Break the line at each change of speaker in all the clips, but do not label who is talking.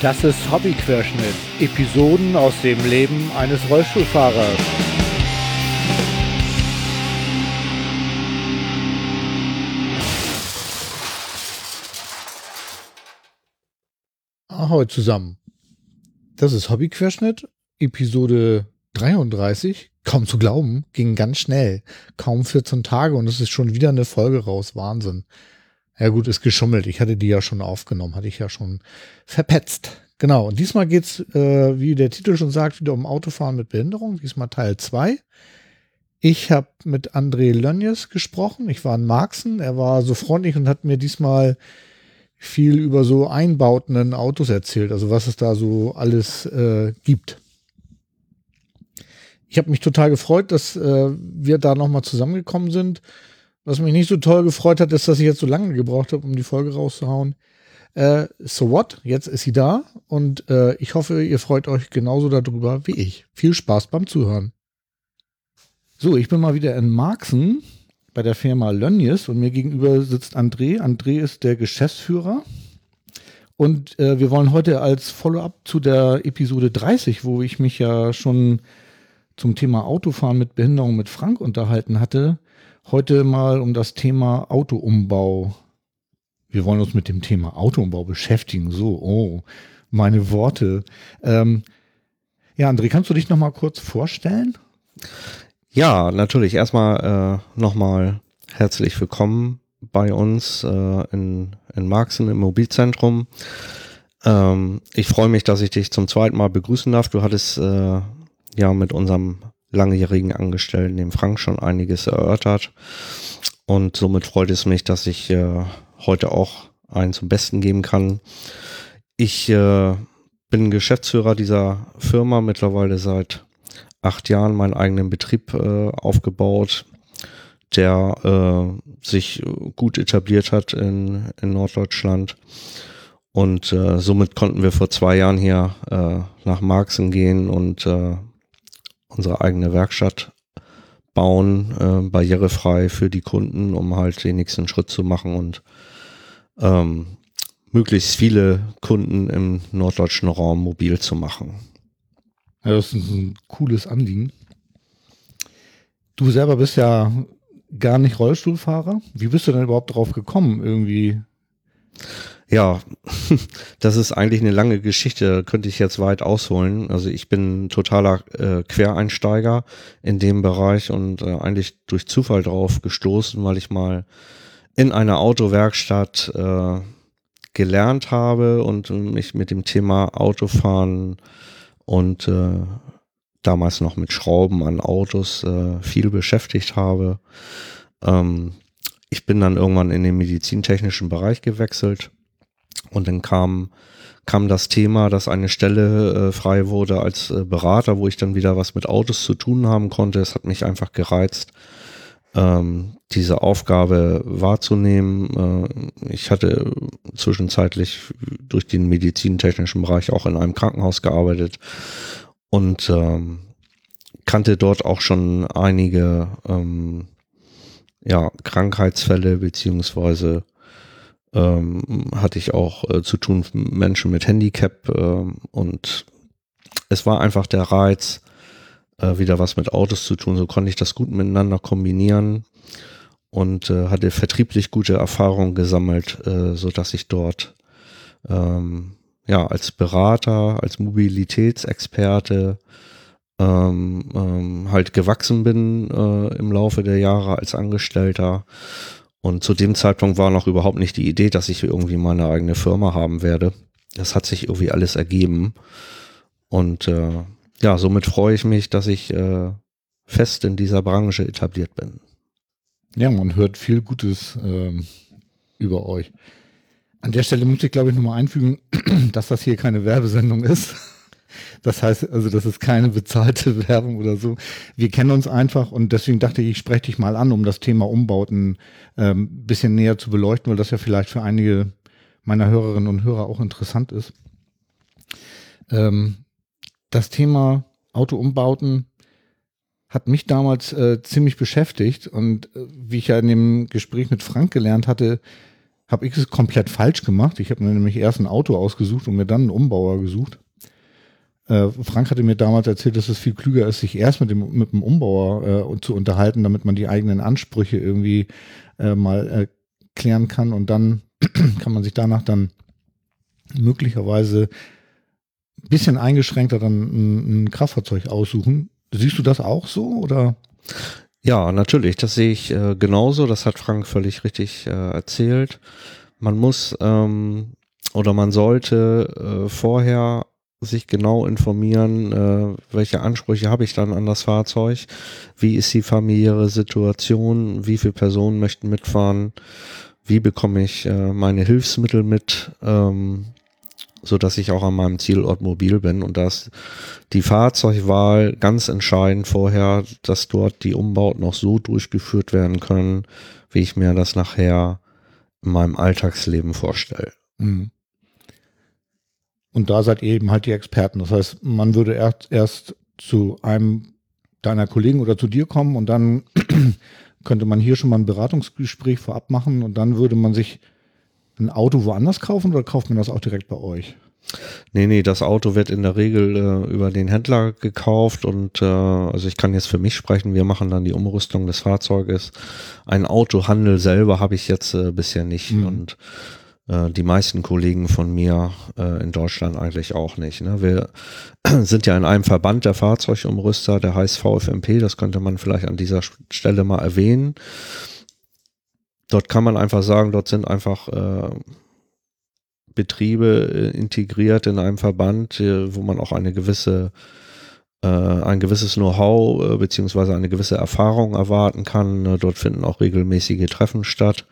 Das ist Hobbyquerschnitt. Episoden aus dem Leben eines Rollstuhlfahrers. Ahoi zusammen. Das ist Hobbyquerschnitt, Episode 33. Kaum zu glauben, ging ganz schnell. Kaum 14 Tage und es ist schon wieder eine Folge raus. Wahnsinn. Ja gut, ist geschummelt. Ich hatte die ja schon aufgenommen, hatte ich ja schon verpetzt. Genau, und diesmal geht's, äh, wie der Titel schon sagt, wieder um Autofahren mit Behinderung. Diesmal Teil 2. Ich habe mit André Lönjes gesprochen. Ich war in Marxen. Er war so freundlich und hat mir diesmal viel über so Einbauten in Autos erzählt, also was es da so alles äh, gibt. Ich habe mich total gefreut, dass äh, wir da nochmal zusammengekommen sind. Was mich nicht so toll gefreut hat, ist, dass ich jetzt so lange gebraucht habe, um die Folge rauszuhauen. Äh, so what? Jetzt ist sie da und äh, ich hoffe, ihr freut euch genauso darüber wie ich. Viel Spaß beim Zuhören. So, ich bin mal wieder in Marxen bei der Firma Lönnies und mir gegenüber sitzt André. André ist der Geschäftsführer. Und äh, wir wollen heute als Follow-up zu der Episode 30, wo ich mich ja schon zum Thema Autofahren mit Behinderung mit Frank unterhalten hatte, heute mal um das Thema Autoumbau. Wir wollen uns mit dem Thema Autoumbau beschäftigen. So, oh, meine Worte. Ähm, ja, André, kannst du dich noch mal kurz vorstellen?
Ja, natürlich. Erstmal äh, nochmal herzlich willkommen bei uns äh, in, in Marxen im Mobilzentrum. Ähm, ich freue mich, dass ich dich zum zweiten Mal begrüßen darf. Du hattest äh, ja mit unserem langjährigen Angestellten, dem Frank, schon einiges erörtert. Und somit freut es mich, dass ich äh, heute auch einen zum Besten geben kann. Ich äh, bin Geschäftsführer dieser Firma mittlerweile seit acht Jahren meinen eigenen Betrieb äh, aufgebaut, der äh, sich gut etabliert hat in, in Norddeutschland. Und äh, somit konnten wir vor zwei Jahren hier äh, nach Marxen gehen und unsere eigene Werkstatt bauen, äh, barrierefrei für die Kunden, um halt den nächsten Schritt zu machen und ähm, möglichst viele Kunden im norddeutschen Raum mobil zu machen.
Ja, das ist ein cooles Anliegen. Du selber bist ja gar nicht Rollstuhlfahrer. Wie bist du denn überhaupt drauf gekommen, irgendwie?
Ja, das ist eigentlich eine lange Geschichte, könnte ich jetzt weit ausholen. Also ich bin totaler äh, Quereinsteiger in dem Bereich und äh, eigentlich durch Zufall drauf gestoßen, weil ich mal in einer Autowerkstatt äh, gelernt habe und mich mit dem Thema Autofahren und äh, damals noch mit Schrauben an Autos äh, viel beschäftigt habe. Ähm, ich bin dann irgendwann in den medizintechnischen Bereich gewechselt und dann kam kam das Thema, dass eine Stelle äh, frei wurde als äh, Berater, wo ich dann wieder was mit Autos zu tun haben konnte. Es hat mich einfach gereizt, ähm, diese Aufgabe wahrzunehmen. Äh, ich hatte zwischenzeitlich durch den medizintechnischen Bereich auch in einem Krankenhaus gearbeitet und ähm, kannte dort auch schon einige ähm, ja, Krankheitsfälle beziehungsweise ähm, hatte ich auch äh, zu tun mit Menschen mit Handicap äh, und es war einfach der Reiz, äh, wieder was mit Autos zu tun. So konnte ich das gut miteinander kombinieren und äh, hatte vertrieblich gute Erfahrungen gesammelt, äh, so dass ich dort ähm, ja als Berater, als Mobilitätsexperte ähm, ähm, halt gewachsen bin äh, im Laufe der Jahre als Angestellter und zu dem Zeitpunkt war noch überhaupt nicht die Idee, dass ich irgendwie meine eigene Firma haben werde. Das hat sich irgendwie alles ergeben. Und äh, ja, somit freue ich mich, dass ich äh, fest in dieser Branche etabliert bin.
Ja, man hört viel Gutes ähm, über euch. An der Stelle muss ich, glaube ich, nochmal einfügen, dass das hier keine Werbesendung ist. Das heißt also, das ist keine bezahlte Werbung oder so. Wir kennen uns einfach und deswegen dachte ich, ich spreche dich mal an, um das Thema Umbauten ähm, bisschen näher zu beleuchten, weil das ja vielleicht für einige meiner Hörerinnen und Hörer auch interessant ist. Ähm, das Thema Autoumbauten hat mich damals äh, ziemlich beschäftigt und äh, wie ich ja in dem Gespräch mit Frank gelernt hatte, habe ich es komplett falsch gemacht. Ich habe mir nämlich erst ein Auto ausgesucht und mir dann einen Umbauer gesucht. Äh, Frank hatte mir damals erzählt, dass es viel klüger ist, sich erst mit dem, mit dem Umbauer äh, zu unterhalten, damit man die eigenen Ansprüche irgendwie äh, mal äh, klären kann und dann kann man sich danach dann möglicherweise ein bisschen eingeschränkter dann ein, ein Kraftfahrzeug aussuchen. Siehst du das auch so oder?
Ja, natürlich, das sehe ich äh, genauso. Das hat Frank völlig richtig äh, erzählt. Man muss ähm, oder man sollte äh, vorher sich genau informieren, äh, welche Ansprüche habe ich dann an das Fahrzeug, wie ist die familiäre Situation, wie viele Personen möchten mitfahren, wie bekomme ich äh, meine Hilfsmittel mit, ähm, so ich auch an meinem Zielort mobil bin und dass die Fahrzeugwahl ganz entscheidend vorher, dass dort die Umbauten noch so durchgeführt werden können, wie ich mir das nachher in meinem Alltagsleben vorstelle. Mhm.
Und da seid ihr eben halt die Experten. Das heißt, man würde erst, erst zu einem deiner Kollegen oder zu dir kommen und dann könnte man hier schon mal ein Beratungsgespräch vorab machen und dann würde man sich ein Auto woanders kaufen oder kauft man das auch direkt bei euch?
Nee, nee, das Auto wird in der Regel äh, über den Händler gekauft und äh, also ich kann jetzt für mich sprechen, wir machen dann die Umrüstung des Fahrzeuges. Ein Autohandel selber habe ich jetzt äh, bisher nicht mhm. und die meisten Kollegen von mir äh, in Deutschland eigentlich auch nicht. Ne? Wir sind ja in einem Verband der Fahrzeugumrüster, der heißt VFMP, das könnte man vielleicht an dieser Stelle mal erwähnen. Dort kann man einfach sagen, dort sind einfach äh, Betriebe äh, integriert in einem Verband, äh, wo man auch eine gewisse ein gewisses Know-how beziehungsweise eine gewisse Erfahrung erwarten kann. Ne? Dort finden auch regelmäßige Treffen statt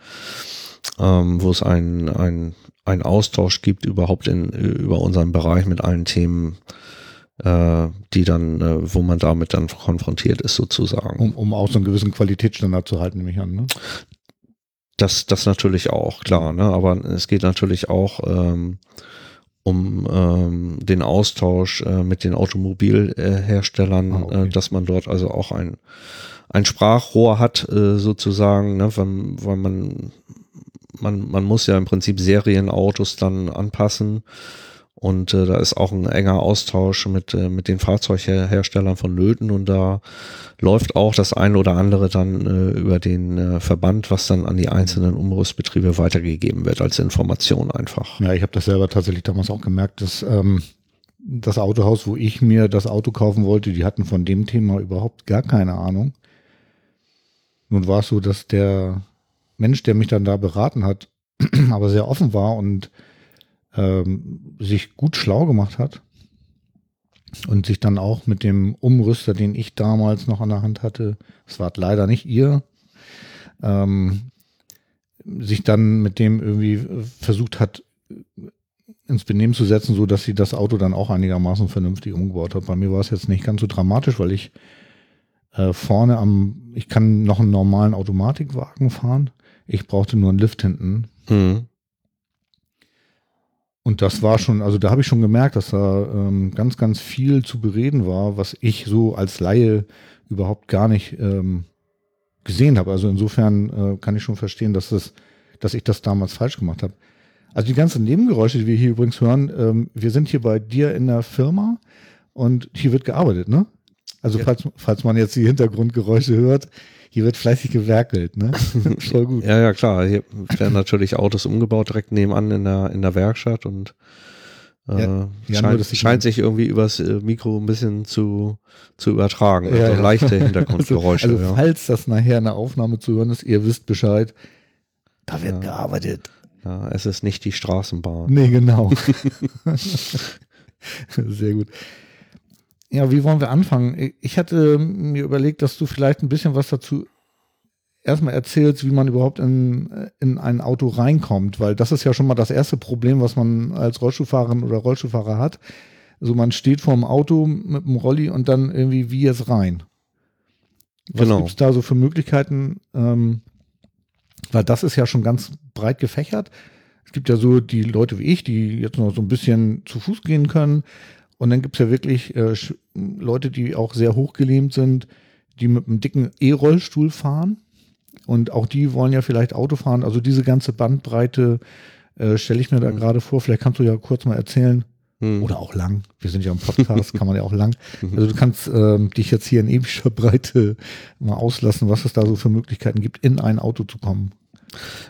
ähm, wo es ein, ein, ein Austausch gibt überhaupt in, über unseren Bereich mit allen Themen, äh, die dann, äh, wo man damit dann konfrontiert ist sozusagen.
Um, um auch so einen gewissen Qualitätsstandard zu halten, nehme ich an, ne?
Das, das natürlich auch, klar, ne? Aber es geht natürlich auch ähm, um ähm, den Austausch äh, mit den Automobilherstellern, ah, okay. äh, dass man dort also auch ein, ein Sprachrohr hat, äh, sozusagen, ne? weil, weil man man, man muss ja im Prinzip Serienautos dann anpassen. Und äh, da ist auch ein enger Austausch mit, äh, mit den Fahrzeugherstellern von Löten und da läuft auch das eine oder andere dann äh, über den äh, Verband, was dann an die einzelnen Umrüstbetriebe weitergegeben wird als Information einfach.
Ja, ich habe das selber tatsächlich damals auch gemerkt, dass ähm, das Autohaus, wo ich mir das Auto kaufen wollte, die hatten von dem Thema überhaupt gar keine Ahnung. Nun war es so, dass der Mensch, der mich dann da beraten hat, aber sehr offen war und ähm, sich gut schlau gemacht hat und sich dann auch mit dem Umrüster, den ich damals noch an der Hand hatte, es war leider nicht ihr, ähm, sich dann mit dem irgendwie versucht hat, ins Benehmen zu setzen, so dass sie das Auto dann auch einigermaßen vernünftig umgebaut hat. Bei mir war es jetzt nicht ganz so dramatisch, weil ich äh, vorne am, ich kann noch einen normalen Automatikwagen fahren ich brauchte nur einen Lift hinten. Mhm. Und das war schon, also da habe ich schon gemerkt, dass da ähm, ganz, ganz viel zu bereden war, was ich so als Laie überhaupt gar nicht ähm, gesehen habe. Also insofern äh, kann ich schon verstehen, dass, das, dass ich das damals falsch gemacht habe. Also die ganzen Nebengeräusche, die wir hier übrigens hören, ähm, wir sind hier bei dir in der Firma und hier wird gearbeitet, ne? Also ja. falls, falls man jetzt die Hintergrundgeräusche hört, hier wird fleißig gewerkelt, ne?
Voll gut. Ja, ja, klar. Hier werden natürlich Autos umgebaut direkt nebenan in der, in der Werkstatt und äh, ja, scheint, scheint sich irgendwie übers äh, Mikro ein bisschen zu, zu übertragen.
Also ja, ja. leichte Hintergrundgeräusche. Also, also falls das nachher eine Aufnahme zu hören ist, ihr wisst Bescheid, da wird gearbeitet.
Ja, es ist nicht die Straßenbahn.
Nee, genau. Sehr gut. Ja, wie wollen wir anfangen? Ich hatte mir überlegt, dass du vielleicht ein bisschen was dazu erstmal erzählst, wie man überhaupt in, in ein Auto reinkommt, weil das ist ja schon mal das erste Problem, was man als Rollstuhlfahrerin oder Rollstuhlfahrer hat. Also man steht vor dem Auto mit dem Rolli und dann irgendwie wie jetzt rein. Was genau. gibt es da so für Möglichkeiten? Ähm, weil das ist ja schon ganz breit gefächert. Es gibt ja so die Leute wie ich, die jetzt noch so ein bisschen zu Fuß gehen können. Und dann gibt es ja wirklich äh, Leute, die auch sehr hochgelähmt sind, die mit einem dicken E-Rollstuhl fahren. Und auch die wollen ja vielleicht Auto fahren. Also diese ganze Bandbreite äh, stelle ich mir da gerade vor. Vielleicht kannst du ja kurz mal erzählen.
Hm.
Oder auch lang. Wir sind ja im Podcast, kann man ja auch lang. Also du kannst ähm, dich jetzt hier in epischer Breite mal auslassen, was es da so für Möglichkeiten gibt, in ein Auto zu kommen.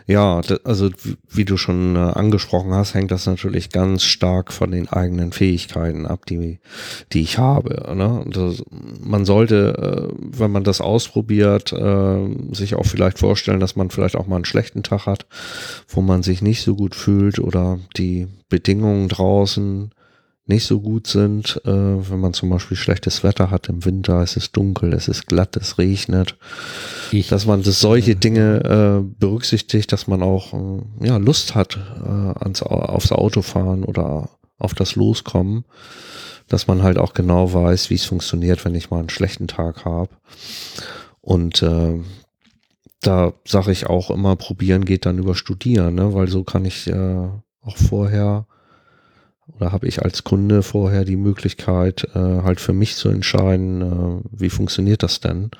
Ja, also wie- wie du schon äh, angesprochen hast, hängt das natürlich ganz stark von den eigenen Fähigkeiten ab, die, die ich habe. Ne? Das, man sollte, äh, wenn man das ausprobiert, äh, sich auch vielleicht vorstellen, dass man vielleicht auch mal einen schlechten Tag hat, wo man sich nicht so gut fühlt oder die Bedingungen draußen nicht so gut sind, äh, wenn man zum Beispiel schlechtes Wetter hat im Winter, es ist dunkel, es ist glatt, es regnet
Ich.
dass man das solche Dinge äh, berücksichtigt, dass man auch äh, ja Lust hat äh, ans, Au- aufs Autofahren oder auf das Loskommen, dass man halt auch genau weiß, wie es funktioniert, wenn ich mal einen schlechten Tag habe. Und äh, da sage ich auch immer, probieren geht dann über studieren, ne? weil so kann ich äh, auch vorher oder habe ich als Kunde vorher die Möglichkeit, äh, halt für mich zu entscheiden, äh, wie funktioniert das denn?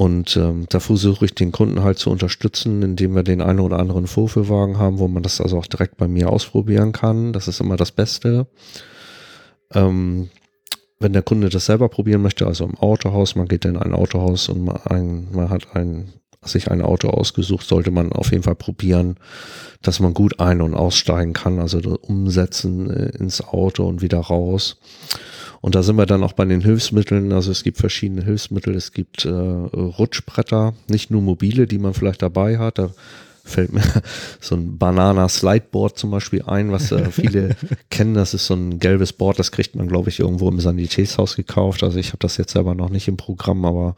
Und ähm, da versuche ich den Kunden halt zu unterstützen, indem wir den einen oder anderen Vorführwagen haben, wo man das also auch direkt bei mir ausprobieren kann. Das ist immer das Beste. Ähm, wenn der Kunde das selber probieren möchte, also im Autohaus, man geht in ein Autohaus und man, ein, man hat ein, sich ein Auto ausgesucht, sollte man auf jeden Fall probieren, dass man gut ein- und aussteigen kann, also umsetzen äh, ins Auto und wieder raus. Und da sind wir dann auch bei den Hilfsmitteln. Also es gibt verschiedene Hilfsmittel. Es gibt äh, Rutschbretter, nicht nur mobile, die man vielleicht dabei hat. Da fällt mir so ein Banana Slideboard zum Beispiel ein, was äh, viele kennen. Das ist so ein gelbes Board, das kriegt man, glaube ich, irgendwo im Sanitätshaus gekauft. Also ich habe das jetzt selber noch nicht im Programm, aber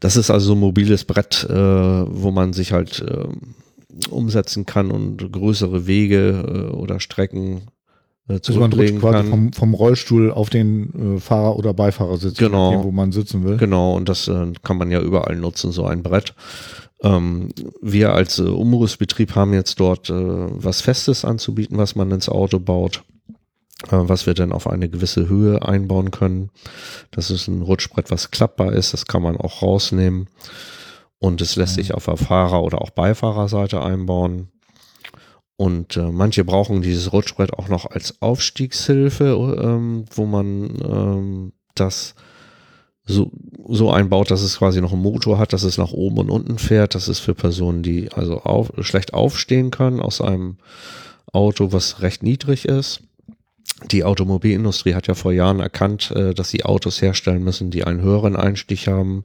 das ist also so ein mobiles Brett, äh, wo man sich halt äh, umsetzen kann und größere Wege äh, oder Strecken äh,
Also man
zurücklegen
quasi
kann.
vom, vom Rollstuhl auf den äh, Fahrer- oder Beifahrersitz,
Genau.
wo man sitzen will.
Genau, und das äh, kann man ja überall nutzen, so ein Brett. Ähm, wir als äh, Umrüstbetrieb haben jetzt dort äh, was Festes anzubieten, was man ins Auto baut, äh, was wir dann auf eine gewisse Höhe einbauen können. Das ist ein Rutschbrett, was klappbar ist, das kann man auch rausnehmen. Und es lässt sich auf der Fahrer- oder auch Beifahrerseite einbauen. Und äh, manche brauchen dieses Rutschbrett auch noch als Aufstiegshilfe, ähm, wo man ähm, das so, so einbaut, dass es quasi noch einen Motor hat, dass es nach oben und unten fährt. Das ist für Personen, die also auf, schlecht aufstehen können aus einem Auto, was recht niedrig ist. Die Automobilindustrie hat ja vor Jahren erkannt, äh, dass sie Autos herstellen müssen, die einen höheren Einstieg haben.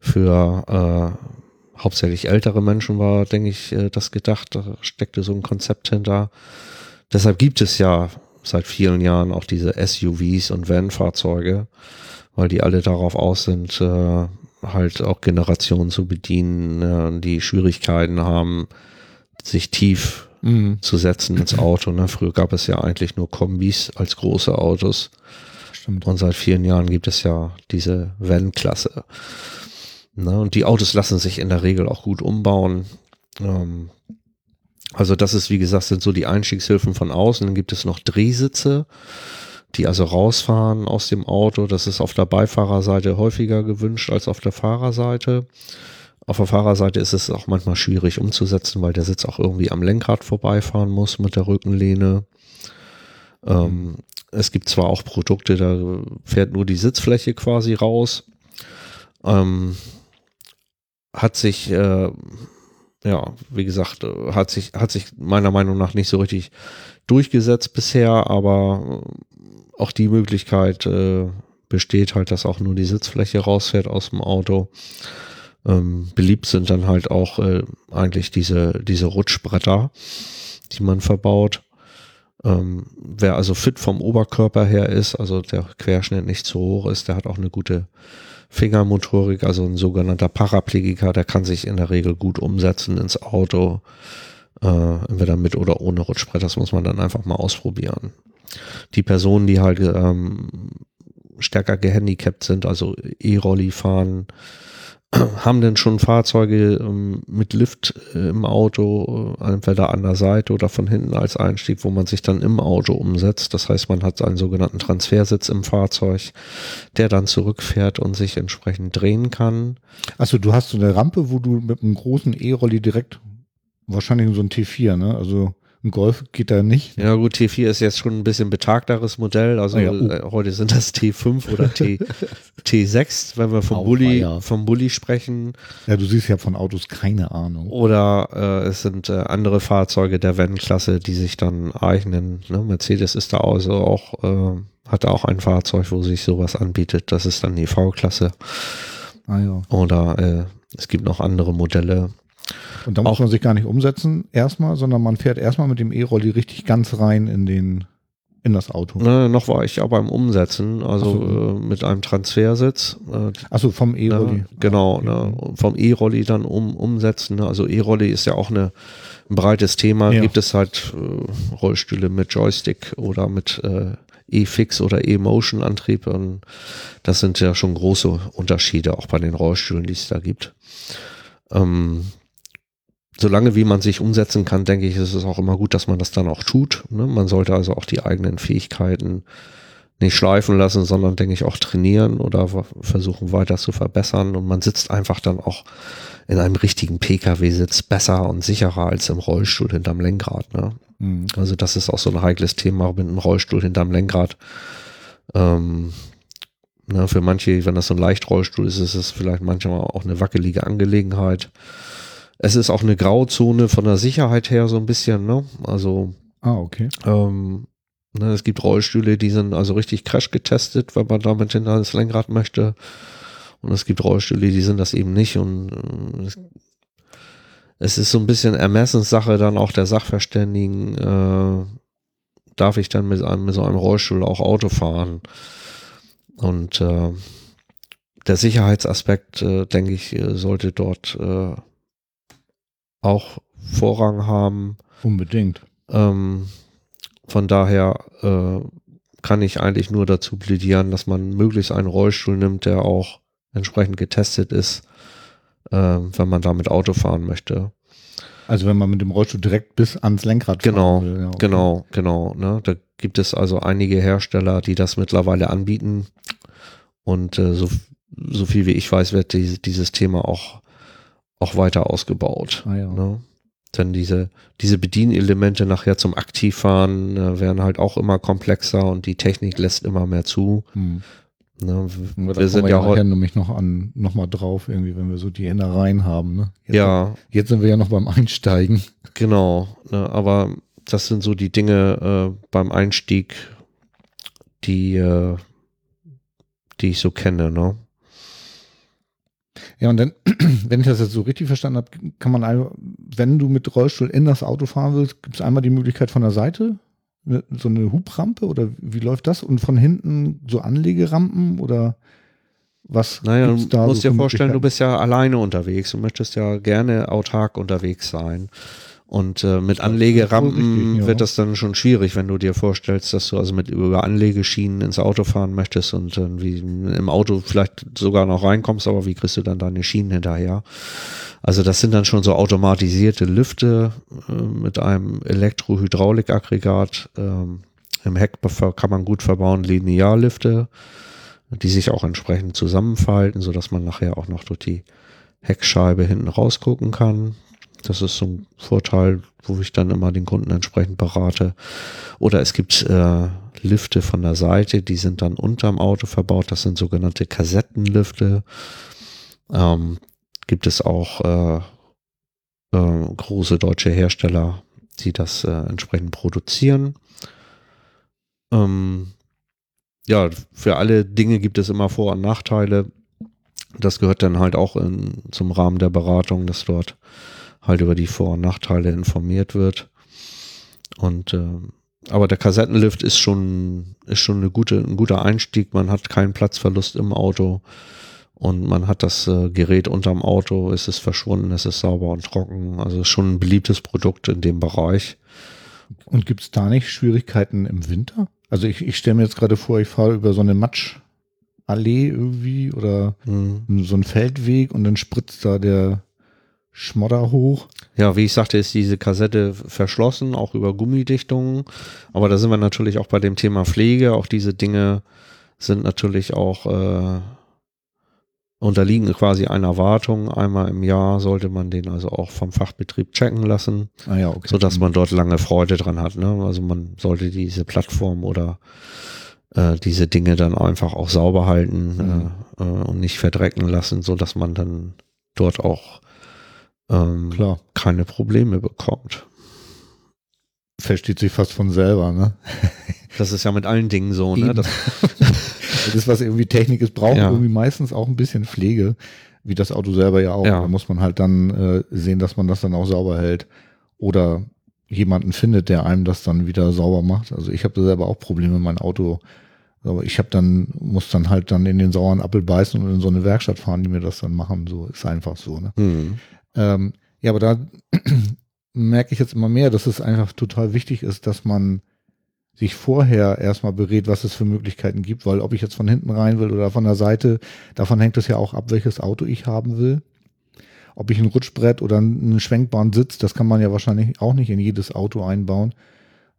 Für äh, hauptsächlich ältere Menschen war, denke ich, äh, das gedacht. Da steckte so ein Konzept hinter. Deshalb gibt es ja seit vielen Jahren auch diese SUVs und Van-Fahrzeuge, weil die alle darauf aus sind, äh, halt auch Generationen zu bedienen, äh, die Schwierigkeiten haben, sich tief
Mhm,
zu setzen ins Auto. Ne? Früher gab es ja eigentlich nur Kombis als große Autos
stimmt.
und seit vielen Jahren gibt es ja diese Van-Klasse. Ne? Und die Autos lassen sich in der Regel auch gut umbauen. Ähm, also das ist, wie gesagt, sind so die Einstiegshilfen von außen. Dann gibt es noch Drehsitze, die also rausfahren aus dem Auto. Das ist auf der Beifahrerseite häufiger gewünscht als auf der Fahrerseite. Auf der Fahrerseite ist es auch manchmal schwierig umzusetzen, weil der Sitz auch irgendwie am Lenkrad vorbeifahren muss mit der Rückenlehne. Ähm, es gibt zwar auch Produkte, da fährt nur die Sitzfläche quasi raus. Ähm, hat sich, äh, ja, wie gesagt, äh, hat sich, hat sich meiner Meinung nach nicht so richtig durchgesetzt bisher, aber auch die Möglichkeit äh, besteht halt, dass auch nur die Sitzfläche rausfährt aus dem Auto. Ähm, beliebt sind dann halt auch äh, eigentlich diese, diese Rutschbretter, die man verbaut. Ähm, wer also fit vom Oberkörper her ist, also der Querschnitt nicht zu hoch ist, der hat auch eine gute Fingermotorik, also ein sogenannter Paraplegiker, der kann sich in der Regel gut umsetzen ins Auto, äh, entweder mit oder ohne Rutschbrett, das muss man dann einfach mal ausprobieren. Die Personen, die halt ähm, stärker gehandicapt sind, also E-Rolli fahren, haben denn schon Fahrzeuge ähm, mit Lift äh, im Auto, äh, entweder an der Seite oder von hinten als Einstieg, wo man sich dann im Auto umsetzt. Das heißt, man hat einen sogenannten Transfersitz im Fahrzeug, der dann zurückfährt und sich entsprechend drehen kann.
Also du hast so eine Rampe, wo du mit einem großen E-Rolli direkt, wahrscheinlich so ein T4, ne? Also ein Golf geht da nicht.
Ja gut, T4 ist jetzt schon ein bisschen betagteres Modell. Also
Ah ja, oh.
äh, heute sind das T5 oder T, T6, wenn wir vom Bulli, vom Bulli sprechen.
Ja, du siehst ja von Autos keine Ahnung.
Oder äh, es sind äh, andere Fahrzeuge der Van-Klasse, die sich dann eignen. Ne? Mercedes ist da also auch, äh, hat auch ein Fahrzeug, wo sich sowas anbietet. Das ist dann die V-Klasse.
Ah ja.
Oder äh, es gibt noch andere Modelle.
Und da muss man sich gar nicht umsetzen erstmal, sondern man fährt erstmal mit dem E-Rolli richtig ganz rein in den in das Auto.
Ne, noch war ich aber beim Umsetzen, also
so.
äh, mit einem Transfersitz. Äh,
Achso, vom E-Rolli.
Ne? Genau,
Okay.
ne? vom E-Rolli dann um, umsetzen. Ne? Also E-Rolli ist ja auch eine, ein breites Thema.
Ja.
Gibt es halt äh, Rollstühle mit Joystick oder mit äh, E-Fix oder E-Motion-Antrieb. Und das sind ja schon große Unterschiede, auch bei den Rollstühlen, die es da gibt. Ähm, solange wie man sich umsetzen kann, denke ich, ist es auch immer gut, dass man das dann auch tut. Ne? Man sollte also auch die eigenen Fähigkeiten nicht schleifen lassen, sondern denke ich auch trainieren oder versuchen weiter zu verbessern. Und man sitzt einfach dann auch in einem richtigen Pkw-Sitz besser und sicherer als im Rollstuhl hinterm Lenkrad. Ne?
Mhm.
Also das ist auch so ein heikles Thema mit einem Rollstuhl hinterm Lenkrad. Ähm, ne, für manche, wenn das so ein Leichtrollstuhl ist, ist es vielleicht manchmal auch eine wackelige Angelegenheit. Es ist auch eine Grauzone von der Sicherheit her so ein bisschen, ne? Also
Ah, okay.
ähm, ne, es gibt Rollstühle, die sind also richtig crash getestet, wenn man damit hinter das Lenkrad möchte. Und es gibt Rollstühle, die sind das eben nicht. Und äh, es, es ist so ein bisschen Ermessenssache dann auch der Sachverständigen. Äh, darf ich dann mit, einem, mit so einem Rollstuhl auch Auto fahren? Und äh, der Sicherheitsaspekt, äh, denke ich, äh, sollte dort äh, auch Vorrang haben.
Unbedingt.
Ähm, von daher äh, kann ich eigentlich nur dazu plädieren, dass man möglichst einen Rollstuhl nimmt, der auch entsprechend getestet ist, äh, wenn man damit Auto fahren möchte.
Also wenn man mit dem Rollstuhl direkt bis ans Lenkrad
Genau,
fahren will. Ja, okay.
Genau, genau. Ne? Da gibt es also einige Hersteller, die das mittlerweile anbieten. Und äh, so, so viel wie ich weiß, wird die, dieses Thema auch, auch weiter ausgebaut.
Ah, ja.
Ne? Denn diese, diese Bedienelemente nachher zum Aktivfahren äh, werden halt auch immer komplexer und die Technik lässt immer mehr zu.
Hm.
Ne? Wir, wir sind ja heute.
nämlich noch an, noch mal drauf, irgendwie, wenn wir so die Innereien haben. Ne? Jetzt,
Ja,
Jetzt sind wir ja noch beim Einsteigen.
genau. Ne? Aber das sind so die Dinge äh, beim Einstieg, die, äh, die ich so kenne. Ne?
Ja, und dann, wenn ich das jetzt so richtig verstanden habe, kann man, wenn du mit Rollstuhl in das Auto fahren willst, gibt es einmal die Möglichkeit von der Seite, ne, so eine Hubrampe oder wie läuft das? Und von hinten so Anlegerampen oder was?
Naja, du musst
so
dir vorstellen, du bist ja alleine unterwegs. Du möchtest ja gerne autark unterwegs sein. Und äh, mit Anlegerampen
richtig, ja.
wird das dann schon schwierig, wenn du dir vorstellst, dass du also mit über Anlegeschienen ins Auto fahren möchtest und äh, wie im Auto vielleicht sogar noch reinkommst, aber wie kriegst du dann deine Schienen hinterher? Also das sind dann schon so automatisierte Lüfte äh, mit einem Elektrohydraulikaggregat. Ähm, Im Heck kann man gut verbauen Linearlifte, die sich auch entsprechend zusammenfalten, sodass man nachher auch noch durch die Heckscheibe hinten rausgucken kann. Das ist so ein Vorteil, wo ich dann immer den Kunden entsprechend berate. Oder es gibt äh, Lifte von der Seite, die sind dann unterm Auto verbaut. Das sind sogenannte Kassettenlifte. Ähm, gibt es auch äh, äh, große deutsche Hersteller, die das äh, entsprechend produzieren. Ähm, ja, für alle Dinge gibt es immer Vor- und Nachteile. Das gehört dann halt auch in, zum Rahmen der Beratung, dass dort halt über die Vor- und Nachteile informiert wird. Und ähm, aber der Kassettenlift ist schon ist schon eine gute ein guter Einstieg. Man hat keinen Platzverlust im Auto und man hat das äh, Gerät unterm Auto. Es ist verschwunden, es ist sauber und trocken. Also ist schon ein beliebtes Produkt in dem Bereich.
Und gibt es da nicht Schwierigkeiten im Winter? Also ich, ich stelle mir jetzt gerade vor, ich fahre über so eine Matsch, Allee irgendwie oder mhm. so ein Feldweg und dann spritzt da der Schmodder hoch.
Ja, wie ich sagte, ist diese Kassette verschlossen, auch über Gummidichtungen. Aber da sind wir natürlich auch bei dem Thema Pflege. Auch diese Dinge sind natürlich auch äh, unterliegen quasi einer Wartung. Einmal im Jahr sollte man den also auch vom Fachbetrieb checken lassen,
ah ja, okay.
sodass man dort lange Freude dran hat. Ne? Also man sollte diese Plattform oder äh, diese Dinge dann einfach auch sauber halten mhm. äh, äh, und nicht verdrecken lassen, sodass man dann dort auch ähm, Klar. keine Probleme bekommt.
Versteht sich fast von selber, ne?
Das ist ja mit allen Dingen so, ne? Das,
das, was irgendwie Technik ist, braucht ja. irgendwie meistens auch ein bisschen Pflege, wie das Auto selber ja auch. Ja. Da muss man halt dann äh, sehen, dass man das dann auch sauber hält. Oder jemanden findet, der einem das dann wieder sauber macht. Also ich habe da selber auch Probleme, mein Auto. Aber ich habe dann, muss dann halt dann in den sauren Apfel beißen und in so eine Werkstatt fahren, die mir das dann machen. So ist einfach so, ne? Mhm. Ähm, ja, aber da merke ich jetzt immer mehr, dass es einfach total wichtig ist, dass man sich vorher erstmal berät, was es für Möglichkeiten gibt, weil ob ich jetzt von hinten rein will oder von der Seite, davon hängt es ja auch ab, welches Auto ich haben will. Ob ich ein Rutschbrett oder einen schwenkbaren Sitz, das kann man ja wahrscheinlich auch nicht in jedes Auto einbauen.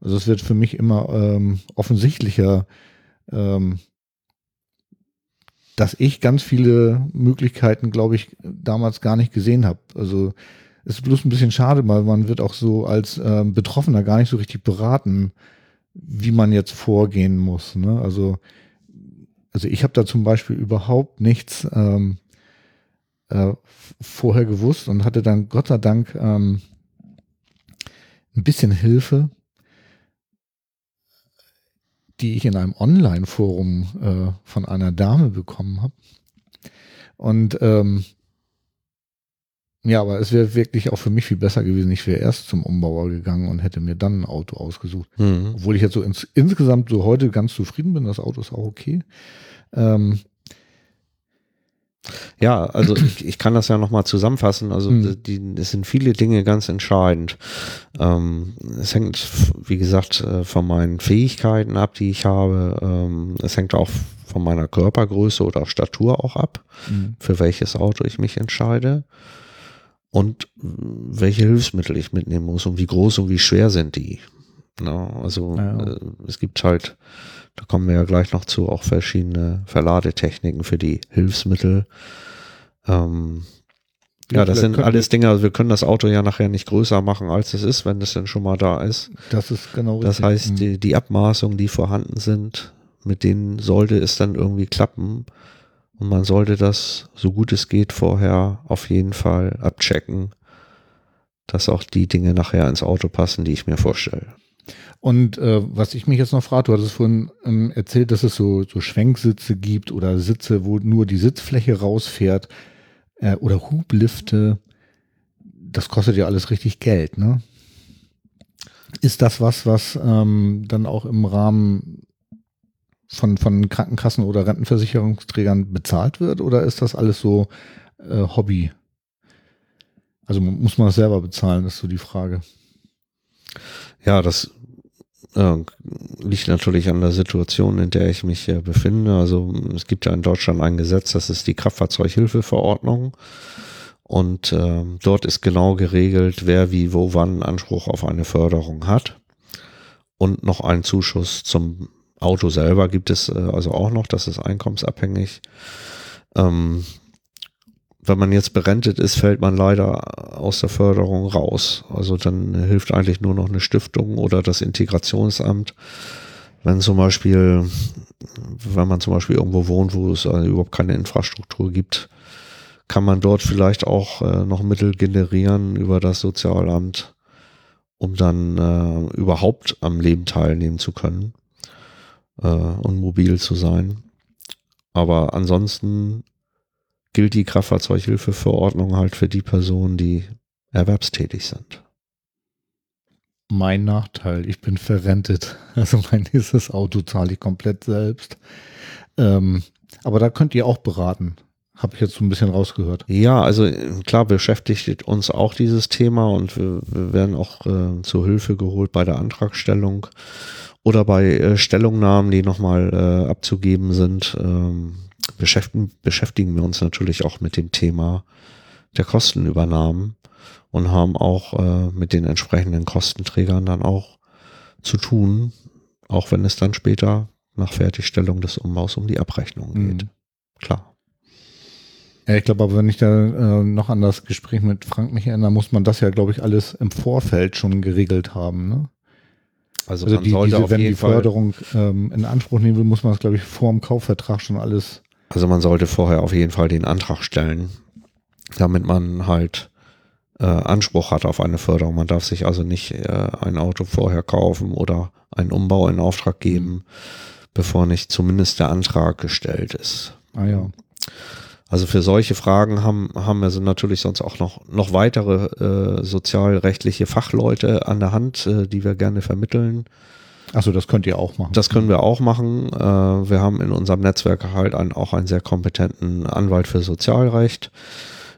Also es wird für mich immer ähm, offensichtlicher, ähm, dass ich ganz viele Möglichkeiten, glaube ich, damals gar nicht gesehen habe. Also es ist bloß ein bisschen schade, weil man wird auch so als ähm, Betroffener gar nicht so richtig beraten, wie man jetzt vorgehen muss. Ne? Also, also ich habe da zum Beispiel überhaupt nichts ähm, äh, vorher gewusst und hatte dann Gott sei Dank ähm, ein bisschen Hilfe, die ich in einem Online-Forum äh, von einer Dame bekommen habe. Und ähm, ja, aber es wäre wirklich auch für mich viel besser gewesen. Ich wäre erst zum Umbauer gegangen und hätte mir dann ein Auto ausgesucht. Mhm. Obwohl ich jetzt so ins, insgesamt so heute ganz zufrieden bin. Das Auto ist auch okay. Ähm,
ja, also ich, ich kann das ja nochmal zusammenfassen. Also mhm. die, es sind viele Dinge ganz entscheidend. Ähm, es hängt, wie gesagt, äh, von meinen Fähigkeiten ab, die ich habe. Ähm, es hängt auch von meiner Körpergröße oder Statur auch ab, mhm. für welches Auto ich mich entscheide. Und welche Hilfsmittel ich mitnehmen muss und wie groß und wie schwer sind die. Na, also ja. äh, es gibt halt da kommen wir ja gleich noch zu, auch verschiedene Verladetechniken für die Hilfsmittel. Ähm, ja, das sind alles Dinge, also wir können das Auto ja nachher nicht größer machen, als es ist, wenn es denn schon mal da ist.
Das ist genau
Das richtig. heißt, mhm. die, die Abmaßungen, die vorhanden sind, mit denen sollte es dann irgendwie klappen. Und man sollte das, so gut es geht, vorher auf jeden Fall abchecken, dass auch die Dinge nachher ins Auto passen, die ich mir vorstelle.
Und äh, was ich mich jetzt noch frage, du hattest vorhin ähm, erzählt, dass es so, so Schwenksitze gibt oder Sitze, wo nur die Sitzfläche rausfährt äh, oder Hublifte. Das kostet ja alles richtig Geld, ne? Ist das was, was ähm, dann auch im Rahmen von, von Krankenkassen oder Rentenversicherungsträgern bezahlt wird oder ist das alles so äh, Hobby? Also muss man das selber bezahlen, ist so die Frage.
Ja, das äh, liegt natürlich an der Situation, in der ich mich äh, befinde. Also es gibt ja in Deutschland ein Gesetz, das ist die Kraftfahrzeughilfeverordnung. Und äh, dort ist genau geregelt, wer wie, wo, wann Anspruch auf eine Förderung hat. Und noch einen Zuschuss zum Auto selber gibt es äh, also auch noch, das ist einkommensabhängig. Ähm, wenn man jetzt berentet ist, fällt man leider aus der Förderung raus. Also dann hilft eigentlich nur noch eine Stiftung oder das Integrationsamt. Wenn zum Beispiel, wenn man zum Beispiel irgendwo wohnt, wo es also überhaupt keine Infrastruktur gibt, kann man dort vielleicht auch äh, noch Mittel generieren über das Sozialamt, um dann äh, überhaupt am Leben teilnehmen zu können äh, und mobil zu sein. Aber ansonsten gilt die Kraftfahrzeughilfeverordnung halt für die Personen, die erwerbstätig sind.
Mein Nachteil, ich bin verrentet. Also mein nächstes Auto zahle ich komplett selbst. Ähm, aber da könnt ihr auch beraten. Habe ich jetzt so ein bisschen rausgehört.
Ja, also klar beschäftigt uns auch dieses Thema und wir, wir werden auch äh, zur Hilfe geholt bei der Antragstellung oder bei äh, Stellungnahmen, die nochmal äh, abzugeben sind. Ähm, beschäftigen, beschäftigen wir uns natürlich auch mit dem Thema der Kostenübernahmen und haben auch äh, mit den entsprechenden Kostenträgern dann auch zu tun, auch wenn es dann später nach Fertigstellung des Umbaus um die Abrechnung geht. Mhm. Klar.
Ja, ich glaube, aber wenn ich da äh, noch an das Gespräch mit Frank mich erinnere, muss man das ja, glaube ich, alles im Vorfeld schon geregelt haben. Ne? Also, also die, diese, wenn die Förderung ähm, in Anspruch nehmen will, muss man das, glaube ich, vor dem Kaufvertrag schon alles.
Also man sollte vorher auf jeden Fall den Antrag stellen, damit man halt äh, Anspruch hat auf eine Förderung. Man darf sich also nicht äh, ein Auto vorher kaufen oder einen Umbau in Auftrag geben, bevor nicht zumindest der Antrag gestellt ist.
Ah ja.
Also für solche Fragen haben, haben wir so natürlich sonst auch noch, noch weitere äh, sozialrechtliche Fachleute an der Hand, äh, die wir gerne vermitteln.
Achso, das könnt ihr auch machen.
Das können wir auch machen. Äh, wir haben in unserem Netzwerk halt einen, auch einen sehr kompetenten Anwalt für Sozialrecht,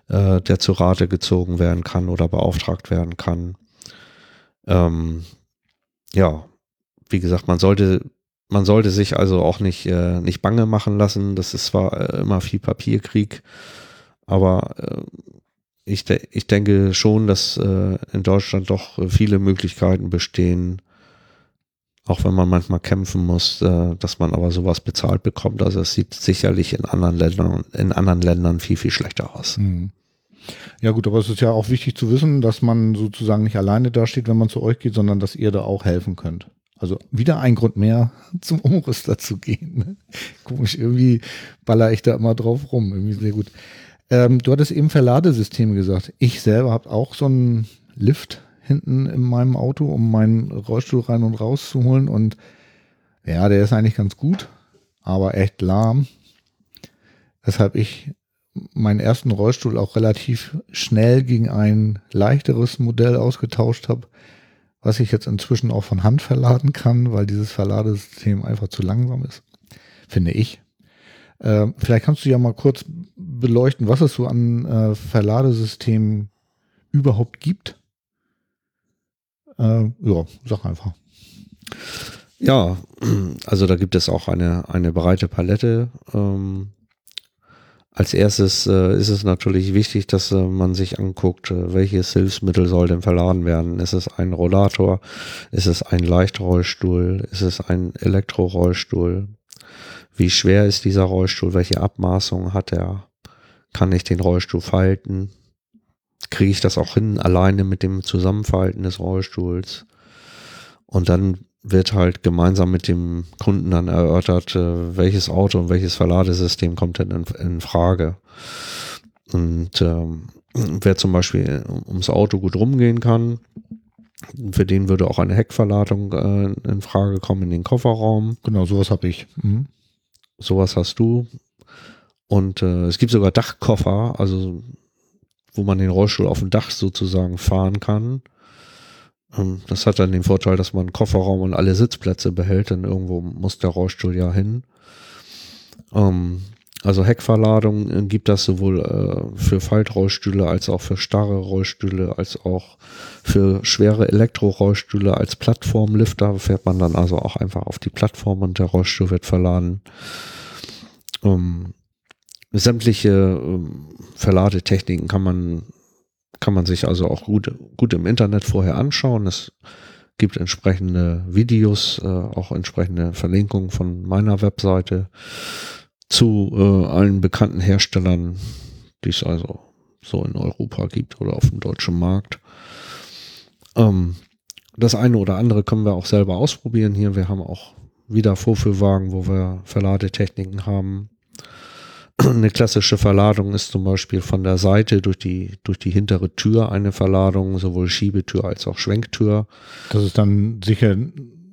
äh, der zu Rate gezogen werden kann oder beauftragt werden kann. Ähm, ja, wie gesagt, man sollte man sollte sich also auch nicht, äh, nicht bange machen lassen. Das ist zwar immer viel Papierkrieg, aber ich, ich denke schon, dass in Deutschland doch viele Möglichkeiten bestehen, auch wenn man manchmal kämpfen muss, äh, dass man aber sowas bezahlt bekommt. Also es sieht sicherlich in anderen Ländern, in anderen Ländern viel, viel schlechter aus. Mhm.
Ja gut, aber es ist ja auch wichtig zu wissen, dass man sozusagen nicht alleine dasteht, wenn man zu euch geht, sondern dass ihr da auch helfen könnt. Also wieder ein Grund mehr, zum Umrüster zu gehen. Ne? Komisch, irgendwie baller ich da immer drauf rum. Irgendwie sehr gut. Ähm, du hattest eben Verladesysteme gesagt. Ich selber habe auch so einen Lift hinten in meinem Auto, um meinen Rollstuhl rein und raus zu holen. Und ja, der ist eigentlich ganz gut, aber echt lahm. Weshalb ich meinen ersten Rollstuhl auch relativ schnell gegen ein leichteres Modell ausgetauscht habe was ich jetzt inzwischen auch von Hand verladen kann, weil dieses Verladesystem einfach zu langsam ist, finde ich. Äh, vielleicht kannst du ja mal kurz beleuchten, was es so an äh, Verladesystemen überhaupt gibt. Äh, ja, sag einfach.
Ja, also da gibt es auch eine, eine breite Palette. Ähm, als erstes äh, ist es natürlich wichtig, dass äh, man sich anguckt, äh, welches Hilfsmittel soll denn verladen werden. Ist es ein Rollator? Ist es ein Leichtrollstuhl? Ist es ein Elektrorollstuhl? Wie schwer ist dieser Rollstuhl? Welche Abmaßung hat er? Kann ich den Rollstuhl falten? Kriege ich das auch hin, alleine mit dem Zusammenfalten des Rollstuhls? Und dann wird halt gemeinsam mit dem Kunden dann erörtert, äh, welches Auto und welches Verladesystem kommt denn in, in Frage. Und ähm, wer zum Beispiel ums Auto gut rumgehen kann, für den würde auch eine Heckverladung äh, in Frage kommen in den Kofferraum.
Genau, sowas habe ich. Mhm.
Sowas hast du. Und äh, es gibt sogar Dachkoffer, also wo man den Rollstuhl auf dem Dach sozusagen fahren kann. Ähm, das hat dann den Vorteil, dass man Kofferraum und alle Sitzplätze behält, denn irgendwo muss der Rollstuhl ja hin. Ähm, also Heckverladung äh, gibt das sowohl äh, für Faltrollstühle als auch für starre Rollstühle, als auch für schwere Elektrorollstühle als Plattformlifter fährt man dann also auch einfach auf die Plattform und der Rollstuhl wird verladen. Ähm, sämtliche ähm, Verladetechniken kann man kann man sich also auch gut, gut im Internet vorher anschauen. Es gibt entsprechende Videos, äh, auch entsprechende Verlinkungen von meiner Webseite zu äh, allen bekannten Herstellern, die es also so in Europa gibt oder auf dem deutschen Markt. Ähm, das eine oder andere können wir auch selber ausprobieren hier. Wir haben auch wieder Vorführwagen, wo wir Verladetechniken haben. Eine klassische Verladung ist zum Beispiel von der Seite durch die, durch die hintere Tür eine Verladung, sowohl Schiebetür als auch Schwenktür.
Das ist dann sicher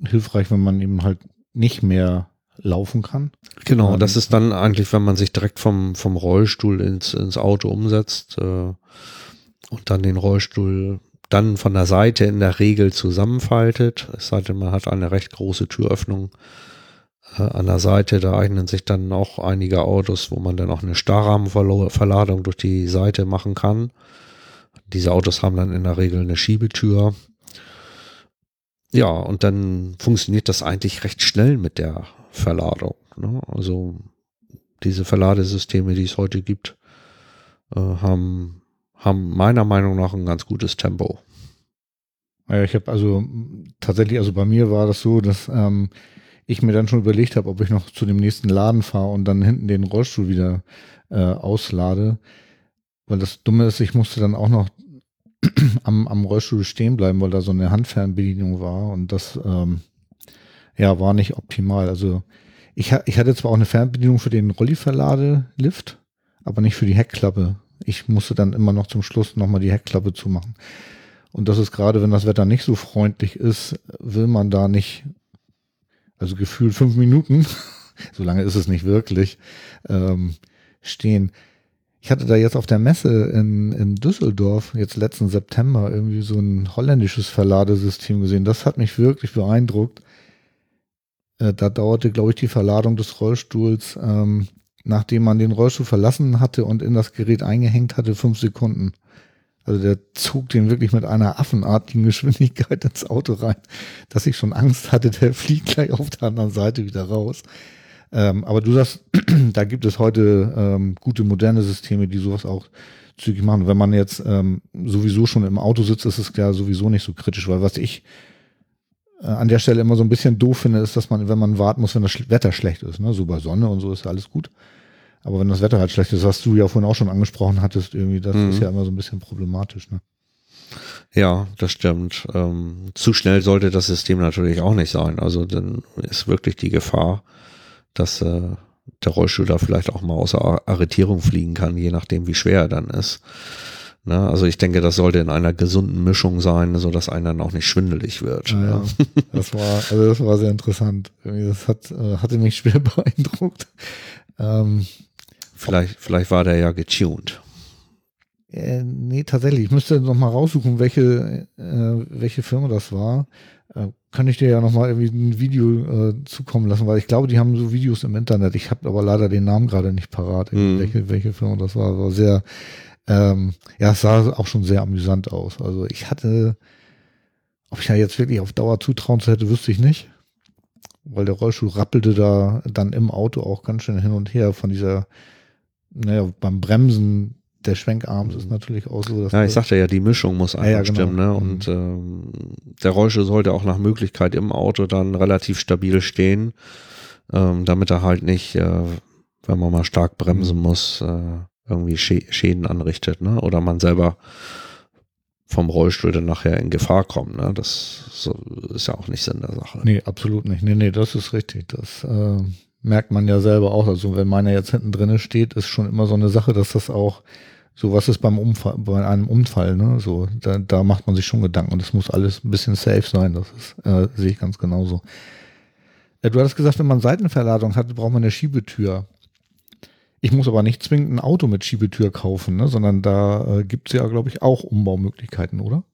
hilfreich, wenn man eben halt nicht mehr laufen kann.
Genau, das ist dann eigentlich, wenn man sich direkt vom, vom Rollstuhl ins, ins Auto umsetzt äh, und dann den Rollstuhl dann von der Seite in der Regel zusammenfaltet. Es sei denn, man hat eine recht große Türöffnung an der Seite, da eignen sich dann auch einige Autos, wo man dann auch eine Starrahmenverladung durch die Seite machen kann. Diese Autos haben dann in der Regel eine Schiebetür. Ja, und dann funktioniert das eigentlich recht schnell mit der Verladung. Ne? Also diese Verladesysteme, die es heute gibt, äh, haben, haben meiner Meinung nach ein ganz gutes Tempo.
Ja, ich habe also tatsächlich, also bei mir war das so, dass ähm, ich mir dann schon überlegt habe, ob ich noch zu dem nächsten Laden fahre und dann hinten den Rollstuhl wieder äh, auslade. Weil das Dumme ist, ich musste dann auch noch am, am Rollstuhl stehen bleiben, weil da so eine Handfernbedienung war und das ähm, ja war nicht optimal. Also ich, ich hatte zwar auch eine Fernbedienung für den Rolli-Verladelift, aber nicht für die Heckklappe. Ich musste dann immer noch zum Schluss nochmal die Heckklappe zumachen. Und das ist gerade, wenn das Wetter nicht so freundlich ist, will man da nicht, also gefühlt fünf Minuten, so lange ist es nicht wirklich, ähm, stehen. Ich hatte da jetzt auf der Messe in, in Düsseldorf, jetzt letzten September, irgendwie so ein holländisches Verladesystem gesehen. Das hat mich wirklich beeindruckt. Äh, da dauerte, glaube ich, die Verladung des Rollstuhls, ähm, nachdem man den Rollstuhl verlassen hatte und in das Gerät eingehängt hatte, fünf Sekunden. Also der zog den wirklich mit einer affenartigen Geschwindigkeit ins Auto rein, dass ich schon Angst hatte, der fliegt gleich auf der anderen Seite wieder raus. Ähm, aber du sagst, da gibt es heute ähm, gute moderne Systeme, die sowas auch zügig machen. Wenn man jetzt ähm, sowieso schon im Auto sitzt, ist es ja sowieso nicht so kritisch, weil was ich äh, an der Stelle immer so ein bisschen doof finde, ist, dass man, wenn man warten muss, wenn das Wetter schlecht ist, ne, so bei Sonne und so ist alles gut. Aber wenn das Wetter halt schlecht ist, was du ja vorhin auch schon angesprochen hattest, irgendwie, das mhm. ist ja immer so ein bisschen problematisch, ne?
Ja, das stimmt. Ähm, zu schnell sollte das System natürlich auch nicht sein. Also dann ist wirklich die Gefahr, dass äh, der Rollstuhl da vielleicht auch mal außer Arretierung fliegen kann, je nachdem, wie schwer er dann ist. Ne? Also ich denke, das sollte in einer gesunden Mischung sein, so dass einer dann auch nicht schwindelig wird.
Ja, ja. das war, also das war sehr interessant. Das hat, äh, hatte mich schwer beeindruckt. Ähm,
vielleicht, vielleicht war der ja getuned.
Äh, nee, tatsächlich. Ich müsste noch mal raussuchen, welche, äh, welche Firma das war. Äh, kann ich dir ja noch mal irgendwie ein Video äh, zukommen lassen, weil ich glaube, die haben so Videos im Internet. Ich habe aber leider den Namen gerade nicht parat, mhm. welche, welche Firma das war. War sehr, ähm, ja, es sah auch schon sehr amüsant aus. Also ich hatte, ob ich ja jetzt wirklich auf Dauer zutrauen hätte, wüsste ich nicht. Weil der Rollstuhl rappelte da dann im Auto auch ganz schön hin und her von dieser, naja, beim Bremsen der Schwenkarm ist natürlich auch so.
Dass ja, ich sagte ja, die Mischung muss einfach ja, genau. stimmen. Ne? Und mhm. ähm, der Rollstuhl sollte auch nach Möglichkeit im Auto dann relativ stabil stehen, ähm, damit er halt nicht, äh, wenn man mal stark bremsen mhm. muss, äh, irgendwie Schäden anrichtet. Ne? Oder man selber vom Rollstuhl dann nachher in Gefahr kommt. Ne? Das so, ist ja auch nicht Sinn der Sache.
Nee, absolut nicht. Nee, nee, das ist richtig. Das äh, merkt man ja selber auch. Also wenn meiner jetzt hinten drinne steht, ist schon immer so eine Sache, dass das auch so was ist beim Unfall, bei einem Unfall, ne? So, da, da macht man sich schon Gedanken und es muss alles ein bisschen safe sein. Das ist, äh, sehe ich ganz genauso. Äh, du hattest gesagt, wenn man Seitenverladung hat, braucht man eine Schiebetür. Ich muss aber nicht zwingend ein Auto mit Schiebetür kaufen, ne? sondern da äh, gibt es ja, glaube ich, auch Umbaumöglichkeiten, oder?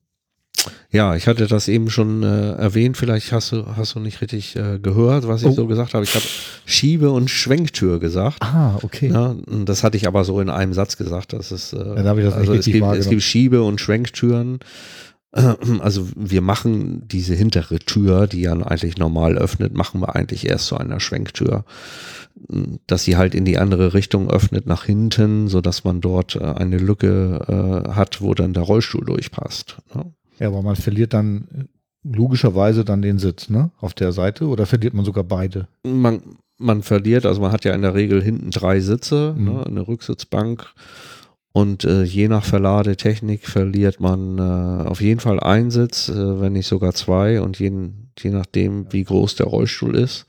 Ja, ich hatte das eben schon äh, erwähnt. Vielleicht hast du, hast du nicht richtig äh, gehört, was ich oh. so gesagt habe. Ich habe Schiebe- und Schwenktür gesagt.
Ah, okay.
Ja, das hatte ich aber so in einem Satz gesagt. Das ist, äh, ja, da ich das also es gibt, es gibt Schiebe- und Schwenktüren. Also wir machen diese hintere Tür, die ja eigentlich normal öffnet, machen wir eigentlich erst zu einer Schwenktür, dass sie halt in die andere Richtung öffnet nach hinten, so dass man dort äh, eine Lücke äh, hat, wo dann der Rollstuhl durchpasst. Ne?
Ja, aber man verliert dann äh, logischerweise dann den Sitz, ne? Auf der Seite oder verliert man sogar beide?
Man, man verliert, also man hat ja in der Regel hinten drei Sitze, mhm. ne? eine Rücksitzbank. Und äh, je nach Verladetechnik verliert man äh, auf jeden Fall einen Sitz, äh, wenn nicht sogar zwei. Und je, je nachdem, wie groß der Rollstuhl ist,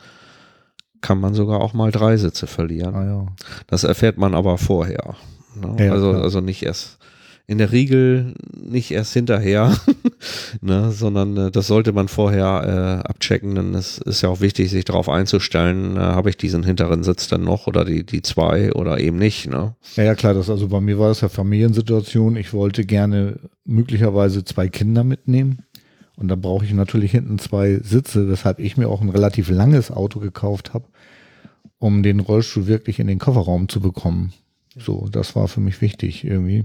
kann man sogar auch mal drei Sitze verlieren. Ah, ja. Das erfährt man aber vorher. Ne? Ja, also, also nicht erst in der Regel nicht erst hinterher, ne, sondern äh, das sollte man vorher äh, abchecken, denn es ist ja auch wichtig, sich darauf einzustellen, äh, habe ich diesen hinteren Sitz dann noch oder die, die zwei oder eben nicht. Ne?
Ja, ja, klar, das, also bei mir war es ja Familiensituation. Ich wollte gerne möglicherweise zwei Kinder mitnehmen. Und da brauche ich natürlich hinten zwei Sitze, weshalb ich mir auch ein relativ langes Auto gekauft habe, um den Rollstuhl wirklich in den Kofferraum zu bekommen. So, das war für mich wichtig irgendwie.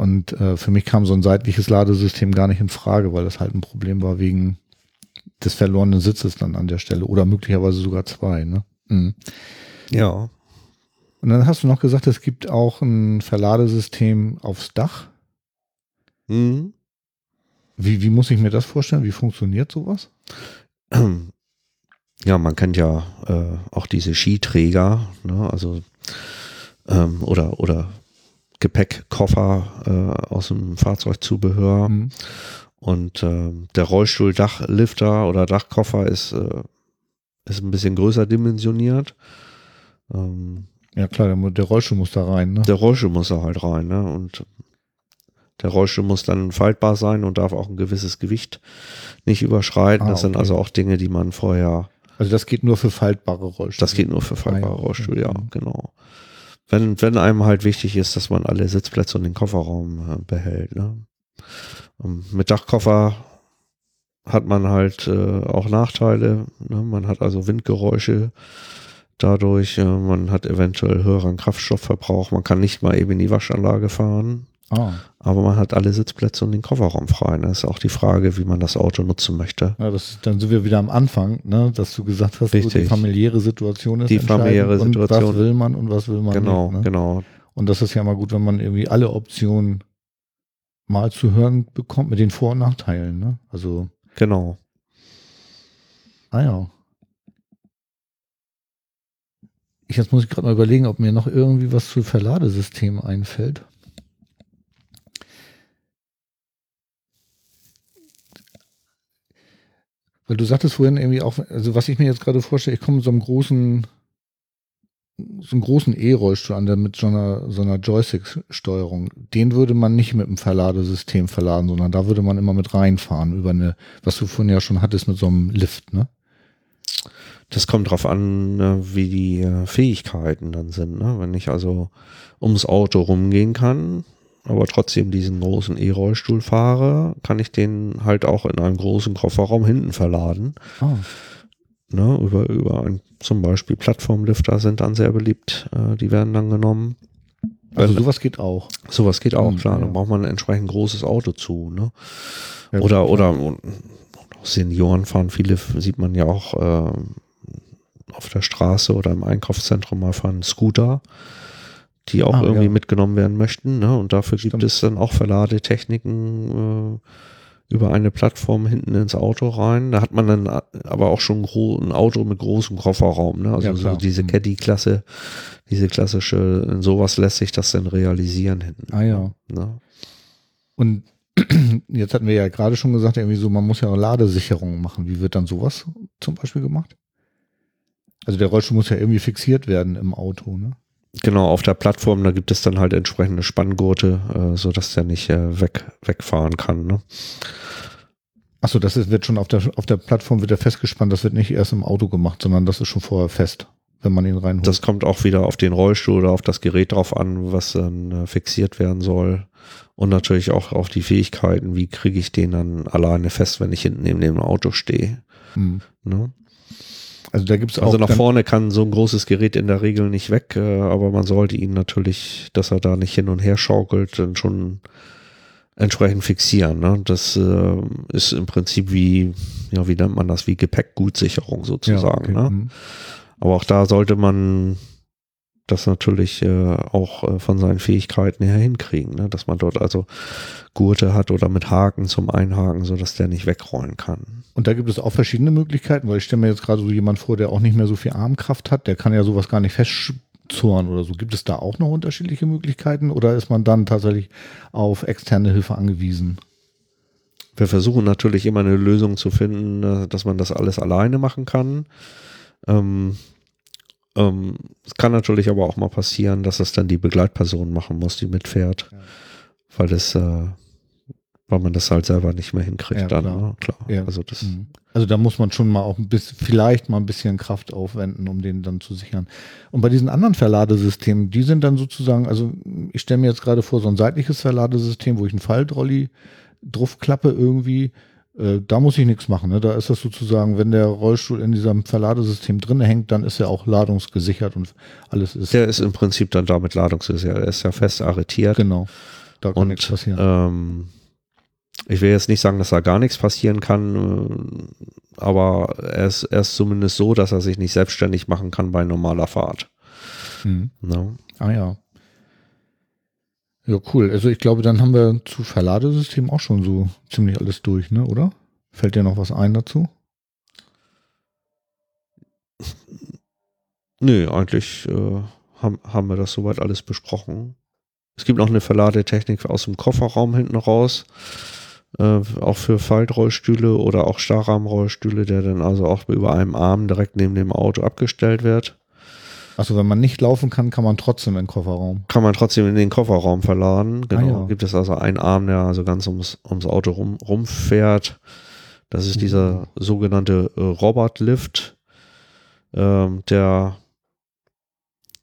Und äh, für mich kam so ein seitliches Ladesystem gar nicht in Frage, weil das halt ein Problem war wegen des verlorenen Sitzes dann an der Stelle oder möglicherweise sogar zwei. Ne? Mhm.
Ja.
Und dann hast du noch gesagt, es gibt auch ein Verladesystem aufs Dach.
Mhm.
Wie, wie muss ich mir das vorstellen? Wie funktioniert sowas?
Ja, man kennt ja äh, auch diese Skiträger, ne? also ähm, oder oder Gepäckkoffer äh, aus dem Fahrzeugzubehör.
Mhm.
Und äh, der Rollstuhl-Dachlifter oder Dachkoffer ist, äh, ist ein bisschen größer dimensioniert. Ähm,
Ja, klar, der, der Rollstuhl muss da rein, ne?
der Rollstuhl muss da halt rein, ne? Und der Rollstuhl muss dann faltbar sein und darf auch ein gewisses Gewicht nicht überschreiten.
Ah,
das sind
okay.
also auch Dinge, die man vorher,
Also das geht nur für faltbare Rollstühle.
das geht nur für faltbare
Ah, ja.
Rollstühle, ja,
Mhm.
genau. Wenn, wenn einem halt wichtig ist, dass man alle Sitzplätze und den Kofferraum äh, behält, ne? Und mit Dachkoffer hat man halt äh, auch Nachteile. Ne? Man hat also Windgeräusche dadurch, äh, man hat eventuell höheren Kraftstoffverbrauch, man kann nicht mal eben in die Waschanlage fahren.
Ah,
Aber man hat alle Sitzplätze und den Kofferraum frei. Das ist auch die Frage, wie man das Auto nutzen möchte.
ja, das dann sind wir wieder am Anfang, ne, dass du gesagt hast, so die
Richtig.
familiäre Situation ist
Die familiäre Situation.
was will man und was will man
Genau,
nicht. Ne?
genau.
Und das ist ja mal gut, wenn man irgendwie alle Optionen mal zu hören bekommt mit den Vor- und Nachteilen. Ne? Also,
Genau.
ah ja. Ich, jetzt muss ich gerade mal überlegen, ob mir noch irgendwie was zu Verladesystemen einfällt. Weil du sagtest vorhin irgendwie auch, also was ich mir jetzt gerade vorstelle, ich komme mit so einem großen, so einem großen E-Rollstuhl an, der mit so einer, so einer Joystick-Steuerung. Den würde man nicht mit einem Verladesystem verladen, sondern da würde man immer mit reinfahren über eine, was du vorhin ja schon hattest mit so einem Lift, ne?
Das kommt drauf an, äh, wie die äh, Fähigkeiten dann sind. Ne? Wenn ich also ums Auto rumgehen kann, aber trotzdem diesen großen E-Rollstuhl fahre, kann ich den halt auch in einem großen Kofferraum hinten verladen.
Ah,
Ne? Über, über ein, zum Beispiel Plattformlifter sind dann sehr beliebt. Äh, die werden dann genommen.
also sowas geht auch.
Sowas geht auch,
Mhm,
klar.
ja.
Dann braucht man ein entsprechend großes Auto zu. Ne?
Ja,
oder, oder und Senioren fahren, viele sieht man ja auch ähm, auf der Straße oder im Einkaufszentrum mal fahren Scooter, die auch
Ah,
irgendwie
ja.
mitgenommen werden möchten. Ne? Und dafür gibt
Stimmt.
es dann auch Verladetechniken äh, über eine Plattform hinten ins Auto rein. Da hat man dann aber auch schon ein Auto mit großem Kofferraum. Ne? Also
Ja,
so diese
Mhm.
Caddy-Klasse, diese klassische, in sowas lässt sich das dann realisieren hinten.
Ah ja.
Ne?
Und jetzt hatten wir ja gerade schon gesagt, irgendwie so, man muss ja auch Ladesicherungen machen. Wie wird dann sowas zum Beispiel gemacht? Also der Rollstuhl muss ja irgendwie fixiert werden im Auto, ne?
Genau, auf der Plattform, da gibt es dann halt entsprechende Spanngurte, äh, so dass der nicht äh, weg, wegfahren kann. Ne?
Achso, das ist, wird schon auf der, auf der Plattform wird er festgespannt, das wird nicht erst im Auto gemacht, sondern das ist schon vorher fest, wenn man ihn reinholt.
Das kommt auch wieder auf den Rollstuhl oder auf das Gerät drauf an, was dann äh, fixiert werden soll. Und natürlich auch auf die Fähigkeiten, wie kriege ich den dann alleine fest, wenn ich hinten neben dem Auto stehe.
Hm.
Ne?
Also da gibt es auch.
Also nach vorne kann so ein großes Gerät in der Regel nicht weg, äh, aber man sollte ihn natürlich, dass er da nicht hin und her schaukelt, dann schon entsprechend fixieren. Ne? Das äh, ist im Prinzip wie, ja, wie nennt man das, wie Gepäckgutsicherung
ja,
sozusagen.
okay,
ne?
hm.
Aber auch da sollte man das natürlich äh, auch äh, von seinen Fähigkeiten her hinkriegen, ne? dass man dort also Gurte hat oder mit Haken zum Einhaken, sodass der nicht wegrollen kann.
Und da gibt es auch verschiedene Möglichkeiten, weil ich stelle mir jetzt gerade so jemand vor, der auch nicht mehr so viel Armkraft hat, der kann ja sowas gar nicht festzurren oder so. Gibt es da auch noch unterschiedliche Möglichkeiten oder ist man dann tatsächlich auf externe Hilfe angewiesen?
Wir versuchen natürlich immer eine Lösung zu finden, äh, dass man das alles alleine machen kann. Ähm, ähm, es kann natürlich aber auch mal passieren, dass es dann die Begleitperson machen muss, die mitfährt,
Ja.
weil das, äh, weil man das halt selber nicht mehr hinkriegt
Ja,
dann.
klar.
Ne? klar.
Ja.
Also das,
Mhm. Also da muss man schon mal auch ein bisschen, vielleicht mal ein bisschen Kraft aufwenden, um den dann zu sichern. Und bei diesen anderen Verladesystemen, die sind dann sozusagen, also ich stelle mir jetzt gerade vor, so ein seitliches Verladesystem, wo ich einen Faltrolli draufklappe irgendwie, äh, da muss ich nichts machen. Ne? Da ist das sozusagen, wenn der Rollstuhl in diesem Verladesystem drin hängt, dann ist er auch ladungsgesichert und alles ist
der ist im Prinzip dann damit ladungssicher. Er ist ja fest arretiert.
genau. Da kann nichts
Und
passieren.
ähm, ich will jetzt nicht sagen, dass da gar nichts passieren kann, äh, aber er ist, er ist zumindest so, dass er sich nicht selbstständig machen kann bei normaler Fahrt.
Mhm.
No.
Ah ja. Ja, cool. Also ich glaube, dann haben wir zu Verladesystem auch schon so ziemlich alles durch, ne, oder? Fällt dir noch was ein dazu?
Nö, eigentlich äh, haben, haben wir das soweit alles besprochen. Es gibt noch eine Verladetechnik aus dem Kofferraum hinten raus. Äh, auch für Faltrollstühle oder auch Starrahmenrollstühle, der dann also auch über einem Arm direkt neben dem Auto abgestellt wird.
Also wenn man nicht laufen kann, kann man trotzdem in den Kofferraum.
Kann man trotzdem in den Kofferraum verladen. Genau.
Ah, ja.
Gibt es also einen Arm, der also ganz ums, ums Auto rum, rumfährt. Das ist dieser sogenannte äh, Robot-Lift, ähm, der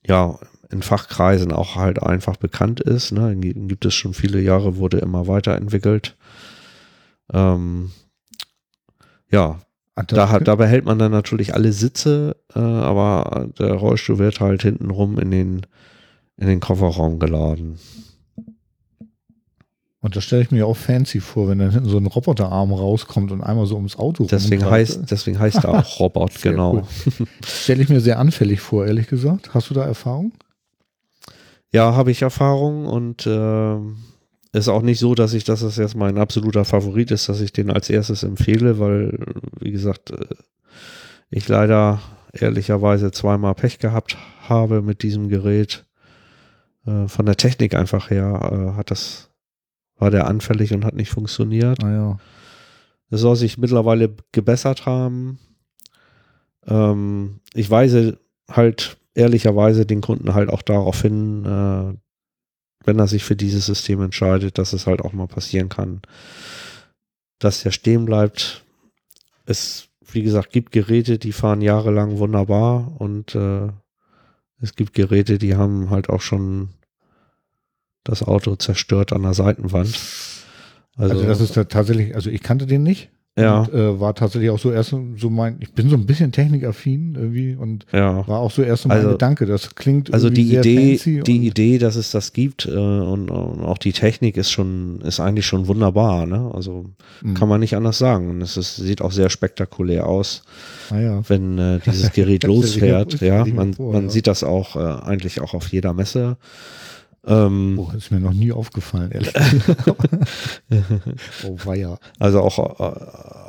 ja in Fachkreisen auch halt einfach bekannt ist. Ne? Den gibt es schon viele Jahre, wurde immer weiterentwickelt. Ähm, ja, da, da behält man dann natürlich alle Sitze, äh, aber der Rollstuhl wird halt hintenrum in den, in den Kofferraum geladen.
Und das stelle ich mir auch fancy vor, wenn dann hinten so ein Roboterarm rauskommt und einmal so ums Auto
Deswegen heißt, deswegen heißt er auch Robot, genau.
Stelle ich mir sehr anfällig vor, ehrlich gesagt. Hast du da Erfahrung?
Ja, habe ich Erfahrung und ähm, ist auch nicht so, dass ich, dass das jetzt mein absoluter Favorit ist, dass ich den als erstes empfehle, weil, wie gesagt, äh, ich leider ehrlicherweise zweimal Pech gehabt habe mit diesem Gerät. Äh, von der Technik einfach her äh, hat das, war der anfällig und hat nicht funktioniert.
Naja.
Es soll sich mittlerweile gebessert haben. Ähm, ich weise halt ehrlicherweise den Kunden halt auch darauf hin, wenn er sich für dieses System entscheidet, dass es halt auch mal passieren kann, dass der stehen bleibt. Es, wie gesagt, gibt Geräte, die fahren jahrelang wunderbar und äh, es gibt Geräte, die haben halt auch schon das Auto zerstört an der Seitenwand.
Also, das ist ja tatsächlich, also ich kannte den nicht.
Ja,
Und, äh, war tatsächlich auch so erst so mein, ich bin so ein bisschen technikaffin irgendwie und
ja.
war auch so erst so mein
Also-
Gedanke. Das klingt
Also die Idee, die Idee, dass es das gibt äh, und, und auch die Technik ist schon, ist eigentlich schon wunderbar. Ne? Also
Mhm.
kann man nicht anders sagen. Und es ist, sieht auch sehr spektakulär aus,
Naja.
wenn äh, dieses Gerät losfährt. Ja, man,
vor,
man
ja.
sieht das auch äh, eigentlich auch auf jeder Messe. Ähm,
Oh, ist mir noch nie aufgefallen, ehrlich gesagt. oh, weia.
Also auch, äh,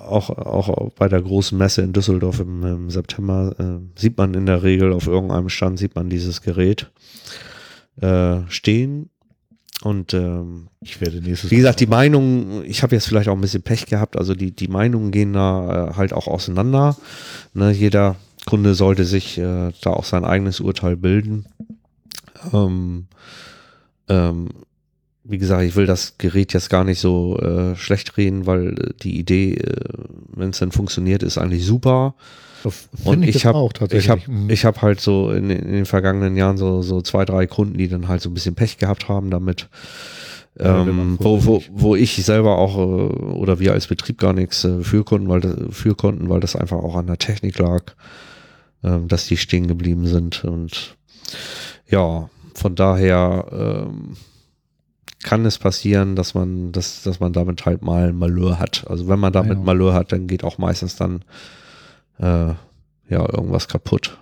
auch, auch bei der großen Messe in Düsseldorf im, im September äh, sieht man in der Regel auf irgendeinem Stand sieht man dieses Gerät äh, stehen. Und ähm,
Ich werde nächstes
wie gesagt, die Meinungen, ich habe jetzt vielleicht auch ein bisschen Pech gehabt, also die, die Meinungen gehen da äh, halt auch auseinander. Ne, jeder Kunde sollte sich äh, da auch sein eigenes Urteil bilden. Ähm, ähm, wie gesagt, ich will das Gerät jetzt gar nicht so äh, schlecht reden, weil äh, die Idee, äh, wenn es dann funktioniert, ist eigentlich super. Und ich
das
habe
auch tatsächlich.
ich habe
Mhm.
ich habe halt so in, in den vergangenen Jahren so so zwei drei Kunden, die dann halt so ein bisschen Pech gehabt haben damit,
Ja,
ähm, wo, wo, wo ich selber auch äh, oder wir als Betrieb gar nichts äh, für konnten, weil das, für konnten, weil das einfach auch an der Technik lag, ähm, dass die stehen geblieben sind und ja, von daher ähm, kann es passieren, dass man, dass, dass man damit halt mal Malheur hat. Also wenn man damit
Ja.
Malheur hat, dann geht auch meistens dann äh, ja irgendwas kaputt.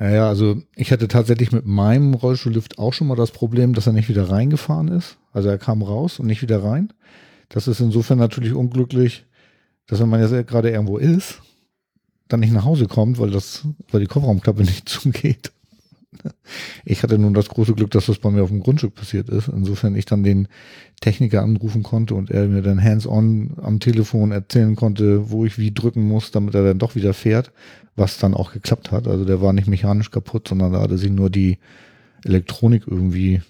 Ja, ja, also ich hatte tatsächlich mit meinem Rollstuhllift auch schon mal das Problem, dass er nicht wieder reingefahren ist. Also er kam raus und nicht wieder rein. Das ist insofern natürlich unglücklich, dass wenn man jetzt gerade irgendwo ist, dann nicht nach Hause kommt, weil das, weil die Kofferraumklappe nicht zugeht. Ich hatte nun das große Glück, dass das bei mir auf dem Grundstück passiert ist. Insofern ich dann den Techniker anrufen konnte und er mir dann hands-on am Telefon erzählen konnte, wo ich wie drücken muss, damit er dann doch wieder fährt, was dann auch geklappt hat. Also der war nicht mechanisch kaputt, sondern da hatte sich nur die Elektronik irgendwie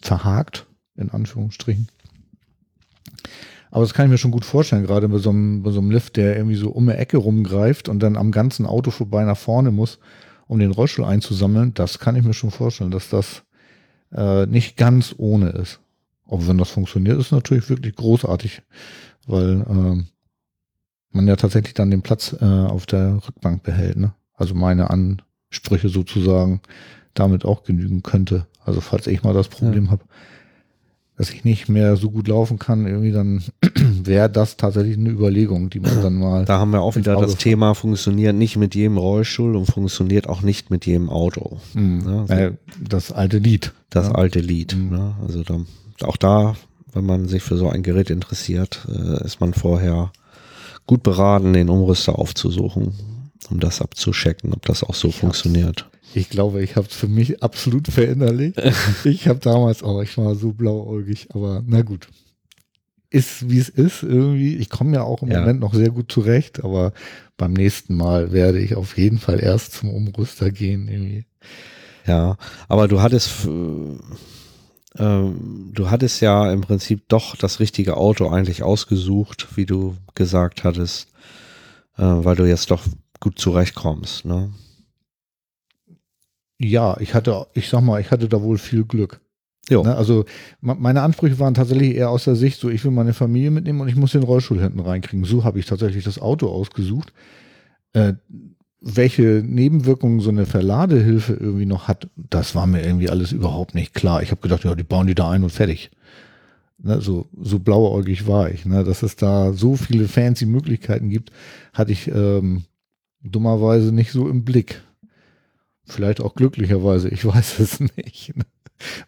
verhakt, in Anführungsstrichen. Aber das kann ich mir schon gut vorstellen, gerade bei so einem, bei so einem Lift, der irgendwie so um eine Ecke rumgreift und dann am ganzen Auto vorbei nach vorne muss, um den Rollstuhl einzusammeln. Das kann ich mir schon vorstellen, dass das äh, nicht ganz ohne ist. Aber wenn das funktioniert, ist natürlich wirklich großartig, weil ähm, man ja tatsächlich dann den Platz äh, auf der Rückbank behält. Ne? Also meine Ansprüche sozusagen damit auch genügen könnte. Also falls ich mal das Problem habe, dass ich nicht mehr so gut laufen kann, irgendwie dann wäre das tatsächlich eine Überlegung, die man dann mal.
Da haben wir auch wieder das
Auge
Thema, funktioniert nicht mit jedem Rollstuhl und funktioniert auch nicht mit jedem Auto.
Hm,
Ja, so.
äh, das alte Lied.
Das
ja.
alte Lied.
Mhm.
Ne? Also da, auch da, wenn man sich für so ein Gerät interessiert, äh, ist man vorher gut beraten, den Umrüster aufzusuchen, um das abzuchecken, ob das auch so funktioniert.
Ich glaube, ich habe es für mich absolut verinnerlicht. ich habe damals auch, ich war so blauäugig, aber na gut. Ist wie es ist irgendwie. Ich komme ja auch im
Ja.
Moment noch sehr gut zurecht, aber beim nächsten Mal werde ich auf jeden Fall erst zum Umrüster gehen. Irgendwie.
Ja, aber du hattest, äh, ähm, du hattest ja im Prinzip doch das richtige Auto eigentlich ausgesucht, wie du gesagt hattest, äh, weil du jetzt doch gut zurechtkommst. Ne?
Ja, ich hatte, ich sag mal, ich hatte da wohl viel Glück.
Jo.
Ne, also me- meine Ansprüche waren tatsächlich eher aus der Sicht, so ich will meine Familie mitnehmen und ich muss den Rollstuhl hinten reinkriegen. So habe ich tatsächlich das Auto ausgesucht. Äh, welche Nebenwirkungen so eine Verladehilfe irgendwie noch hat, das war mir irgendwie alles überhaupt nicht klar. Ich habe gedacht, ja, die bauen die da ein und fertig. Ne, so, so blauäugig war ich. Ne, dass es da so viele fancy Möglichkeiten gibt, hatte ich ähm, dummerweise nicht so im Blick. Vielleicht auch glücklicherweise, ich weiß es nicht. Ne?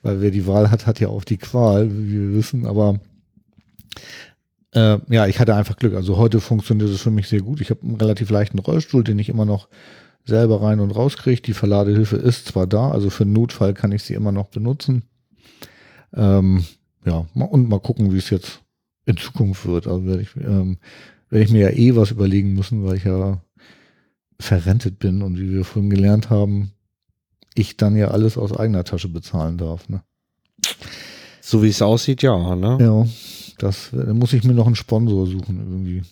Weil wer die Wahl hat, hat ja auch die Qual, wie wir wissen. Aber äh, ja, ich hatte einfach Glück. Also heute funktioniert es für mich sehr gut. Ich habe einen relativ leichten Rollstuhl, den ich immer noch selber rein und raus kriege. Die Verladehilfe ist zwar da, also für Notfall kann ich sie immer noch benutzen. Ähm, ja, und mal gucken, wie es jetzt in Zukunft wird. Also werde ich, ähm, werde ich mir ja eh was überlegen müssen, weil ich ja verrentet bin und wie wir vorhin gelernt haben, ich dann ja alles aus eigener Tasche bezahlen darf. Ne?
So wie es aussieht, ja. Ne?
Ja, das da muss ich mir noch einen Sponsor suchen irgendwie.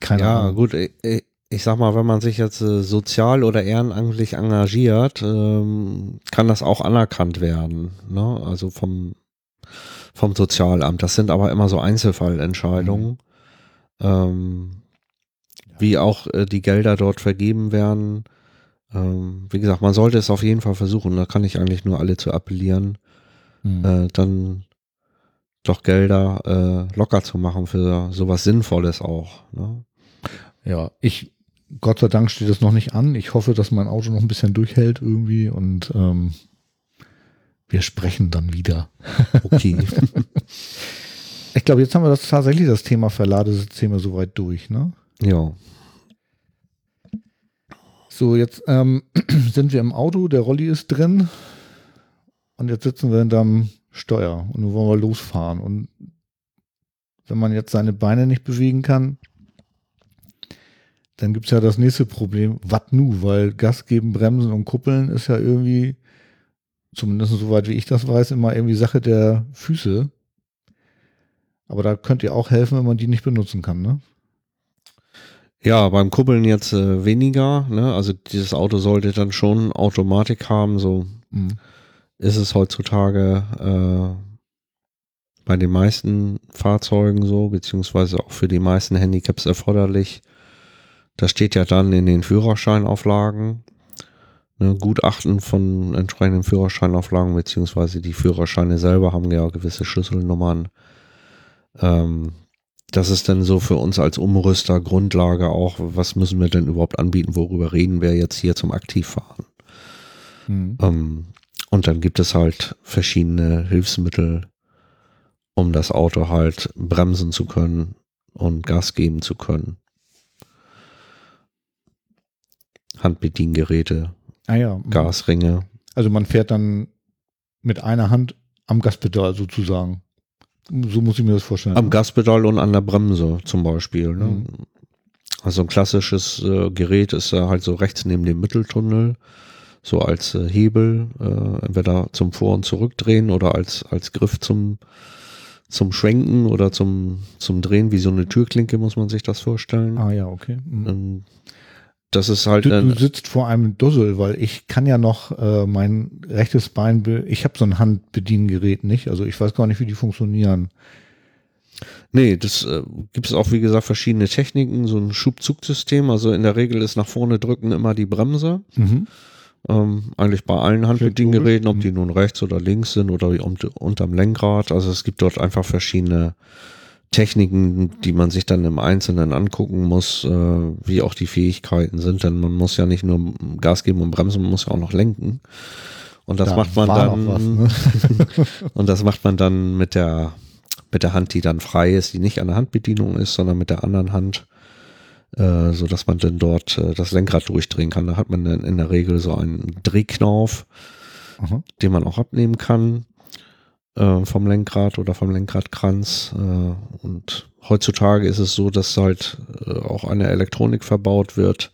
Keine
ja,
Ahnung.
gut, ich, ich- sag mal, wenn man sich jetzt äh, sozial oder ehrenamtlich engagiert, ähm, kann das auch anerkannt werden. Ne? Also vom, vom Sozialamt. Das sind aber immer so Einzelfallentscheidungen. Ähm, wie auch äh, die Gelder dort vergeben werden. Ähm, wie gesagt, man sollte es auf jeden Fall versuchen. Da kann ich eigentlich nur alle zu appellieren,
Hm.
äh, dann doch Gelder äh, locker zu machen für sowas Sinnvolles auch. Ne?
Ja, ich, Gott sei Dank steht es noch nicht an. Ich hoffe, dass mein Auto noch ein bisschen durchhält irgendwie und ähm, wir sprechen dann wieder.
Okay.
Ich glaube, jetzt haben wir das tatsächlich das Thema Verladesysteme soweit durch, ne?
Ja.
So, jetzt ähm, sind wir im Auto, der Rolli ist drin und jetzt sitzen wir hinterm Steuer und nun wollen wir losfahren. Und wenn man jetzt seine Beine nicht bewegen kann, dann gibt es ja das nächste Problem, was nu, weil Gas geben, Bremsen und Kuppeln ist ja irgendwie, zumindest soweit wie ich das weiß, immer irgendwie Sache der Füße. Aber da könnt ihr auch helfen, wenn man die nicht benutzen kann, ne?
Ja, beim Kuppeln jetzt äh, weniger. Ne? Also dieses Auto sollte dann schon Automatik haben. So
Mhm.
ist es heutzutage äh, bei den meisten Fahrzeugen so, beziehungsweise auch für die meisten Handicaps erforderlich. Das steht ja dann in den Führerscheinauflagen. Ne, Gutachten von entsprechenden Führerscheinauflagen, beziehungsweise die Führerscheine selber haben ja gewisse Schlüsselnummern. Ähm, das ist dann so für uns als Umrüster Grundlage auch, was müssen wir denn überhaupt anbieten, worüber reden wir jetzt hier zum Aktivfahren.
Mhm.
Ähm, und dann gibt es halt verschiedene Hilfsmittel, um das Auto halt bremsen zu können und Gas geben zu können. Handbediengeräte,
Ah ja. mhm.
Gasringe.
Also man fährt dann mit einer Hand am Gaspedal sozusagen. So muss ich mir das vorstellen.
Am Gaspedal und an der Bremse zum Beispiel. Ne?
Mhm.
Also ein klassisches äh, Gerät ist ja halt so rechts neben dem Mitteltunnel, so als äh, Hebel, äh, entweder zum Vor- und Zurückdrehen oder als, als Griff zum, zum Schwenken oder zum, zum Drehen, wie so eine Türklinke muss man sich das vorstellen.
ah ja, okay. Mhm.
Das ist halt
Du, du sitzt vor einem Dussel, weil ich kann ja noch äh, mein rechtes Bein, be ich habe so ein Handbediengerät nicht, also ich weiß gar nicht, wie die funktionieren.
nee, das äh, gibt es auch, wie gesagt, verschiedene Techniken, so ein Schubzugsystem. Also in der Regel ist nach vorne drücken immer die Bremse.
Mhm.
Ähm, eigentlich bei allen Handbediengeräten, ob die nun rechts oder links sind oder unterm Lenkrad. Also es gibt dort einfach verschiedene Techniken, die man sich dann im Einzelnen angucken muss, äh, wie auch die Fähigkeiten sind, denn man muss ja nicht nur Gas geben und bremsen, man muss ja auch noch lenken. Und das da macht man dann was, ne? und das macht man dann mit der mit der Hand, die dann frei ist, die nicht an der Handbedienung ist, sondern mit der anderen Hand, äh, so dass man dann dort äh, das Lenkrad durchdrehen kann. Da hat man dann in der Regel so einen Drehknauf, Aha. den man auch abnehmen kann äh, vom Lenkrad oder vom Lenkradkranz. Äh, und heutzutage ist es so, dass halt äh, auch eine Elektronik verbaut wird,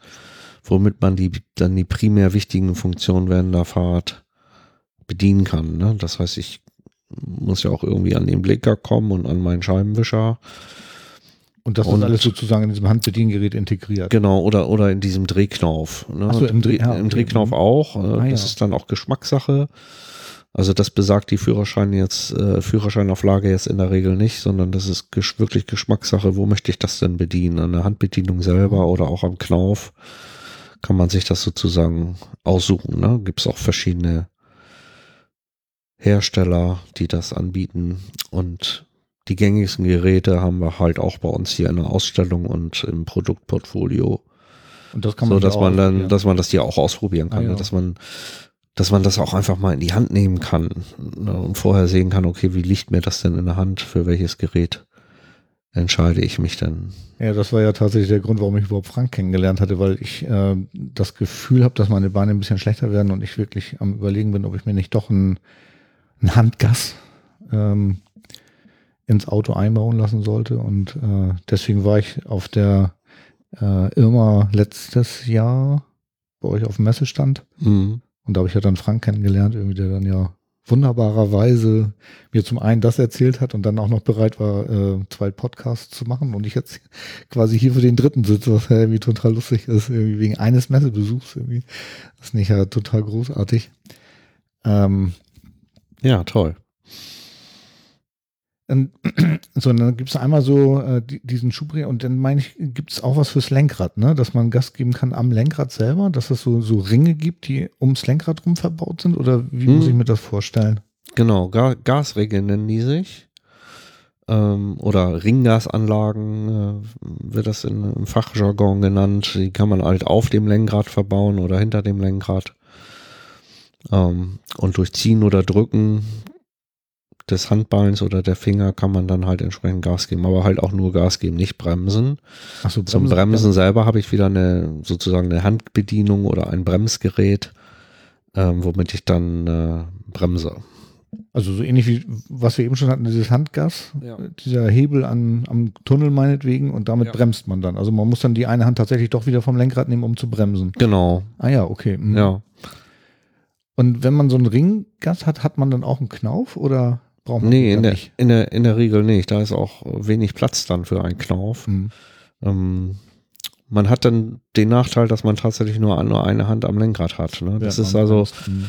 womit man die dann die primär wichtigen Funktionen während der Fahrt bedienen kann. Ne? Das heißt, ich muss ja auch irgendwie an den Blinker kommen und an meinen Scheibenwischer.
Und das und, ist alles sozusagen in diesem Handbediengerät integriert.
Genau, oder, oder in diesem Drehknauf. Ne?
Achso, im, Dreh, ja,
Im Drehknauf auch. Äh, ah, das ja. ist dann auch Geschmackssache. Also das besagt die Führerschein jetzt, äh, Führerscheinauflage jetzt in der Regel nicht, sondern das ist gesch wirklich Geschmackssache. Wo möchte ich das denn bedienen? An der Handbedienung selber oder auch am Knauf kann man sich das sozusagen aussuchen. Ne? Gibt es auch verschiedene Hersteller, die das anbieten und die gängigsten Geräte haben wir halt auch bei uns hier in der Ausstellung und im Produktportfolio.
Und das kann man
so, dass man dann, ja. dass man das hier auch ausprobieren kann, ah, ja. dass man, dass man das auch einfach mal in die Hand nehmen kann ne, und vorher sehen kann, okay, wie liegt mir das denn in der Hand, für welches Gerät entscheide ich mich dann.
Ja, das war ja tatsächlich der Grund, warum ich überhaupt Frank kennengelernt hatte, weil ich äh, das Gefühl habe, dass meine Beine ein bisschen schlechter werden und ich wirklich am überlegen bin, ob ich mir nicht doch ein ein Handgas ähm, ins Auto einbauen lassen sollte. Und äh, deswegen war ich auf der äh, Irma letztes Jahr bei euch auf dem Messestand. Mhm. Und da habe ich ja dann Frank kennengelernt, irgendwie, der dann ja wunderbarerweise mir zum einen das erzählt hat und dann auch noch bereit war, äh, zwei Podcasts zu machen und ich jetzt quasi hier für den dritten sitze, was ja irgendwie total lustig ist, irgendwie wegen eines Messebesuchs irgendwie. Das ist nicht ja total großartig. Ähm,
ja, toll.
Und, so, dann gibt es einmal so äh, diesen Schubdreher und dann meine ich, gibt es auch was fürs Lenkrad, ne? Dass man Gas geben kann am Lenkrad selber, dass es so, so Ringe gibt, die ums Lenkrad rum verbaut sind? Oder wie hm. muss ich mir das vorstellen?
Genau, Ga Gasringe nennen die sich. Ähm, oder Ringgasanlagen äh, wird das in, im Fachjargon genannt. Die kann man halt auf dem Lenkrad verbauen oder hinter dem Lenkrad. Ähm, und durch Ziehen oder Drücken des Handballs oder der Finger kann man dann halt entsprechend Gas geben, aber halt auch nur Gas geben, nicht bremsen. Ach so, bremsen Zum Bremsen ja. selber habe ich wieder eine sozusagen eine Handbedienung oder ein Bremsgerät, ähm, womit ich dann äh, bremse.
Also so ähnlich wie was wir eben schon hatten, dieses Handgas, ja. dieser Hebel an, am Tunnel meinetwegen und damit ja. bremst man dann. Also man muss dann die eine Hand tatsächlich doch wieder vom Lenkrad nehmen, um zu bremsen.
Genau.
Ah ja, okay.
Mhm. Ja.
Und wenn man so einen Ringgas hat, hat man dann auch einen Knauf oder braucht man
Nee, in der, nicht? in, der, in der Regel nicht. Da ist auch wenig Platz dann für einen Knauf. Mhm. Ähm, man hat dann den Nachteil, dass man tatsächlich nur, nur eine Hand am Lenkrad hat. Ne? Das ja, ist also, mhm.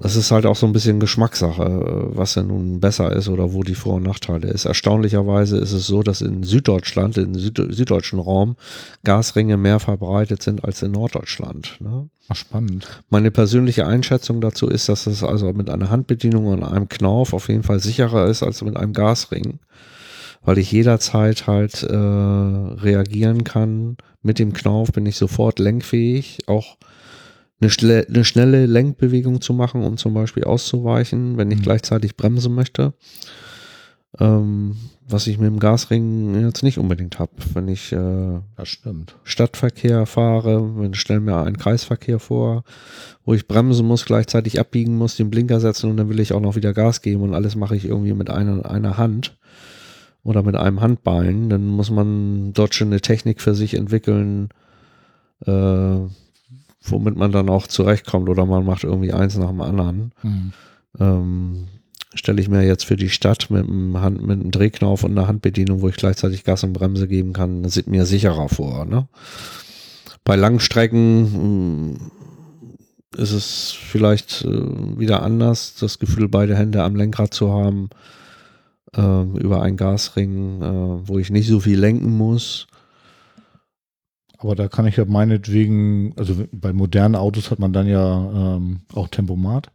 Das ist halt auch so ein bisschen Geschmackssache, was denn nun besser ist oder wo die Vor- und Nachteile ist. Erstaunlicherweise ist es so, dass in Süddeutschland, im Süd süddeutschen Raum, Gasringe mehr verbreitet sind als in Norddeutschland. Ne?
Ach, spannend.
Meine persönliche Einschätzung dazu ist, dass es also mit einer Handbedienung und einem Knauf auf jeden Fall sicherer ist als mit einem Gasring, weil ich jederzeit halt äh, reagieren kann. Mit dem Knauf bin ich sofort lenkfähig, auch eine, schnelle, eine schnelle Lenkbewegung zu machen, um zum Beispiel auszuweichen, wenn ich mhm. gleichzeitig bremsen möchte. Ähm, was ich mit dem Gasring jetzt nicht unbedingt habe. Wenn ich äh, Stadtverkehr fahre, wenn ich stelle mir einen Kreisverkehr vor, wo ich bremsen muss, gleichzeitig abbiegen muss, den Blinker setzen und dann will ich auch noch wieder Gas geben und alles mache ich irgendwie mit einer, einer Hand oder mit einem Handballen, dann muss man dort schon eine Technik für sich entwickeln, äh, womit man dann auch zurechtkommt oder man macht irgendwie eins nach dem anderen. Mhm. Ähm, stelle ich mir jetzt für die Stadt mit einem, Hand, mit einem Drehknauf und einer Handbedienung, wo ich gleichzeitig Gas und Bremse geben kann, das sieht mir sicherer vor. Ne? Bei Langstrecken hm, ist es vielleicht äh, wieder anders, das Gefühl, beide Hände am Lenkrad zu haben, äh, über einen Gasring, äh, wo ich nicht so viel lenken muss.
Aber da kann ich ja meinetwegen, also bei modernen Autos hat man dann ja ähm, auch Tempomat.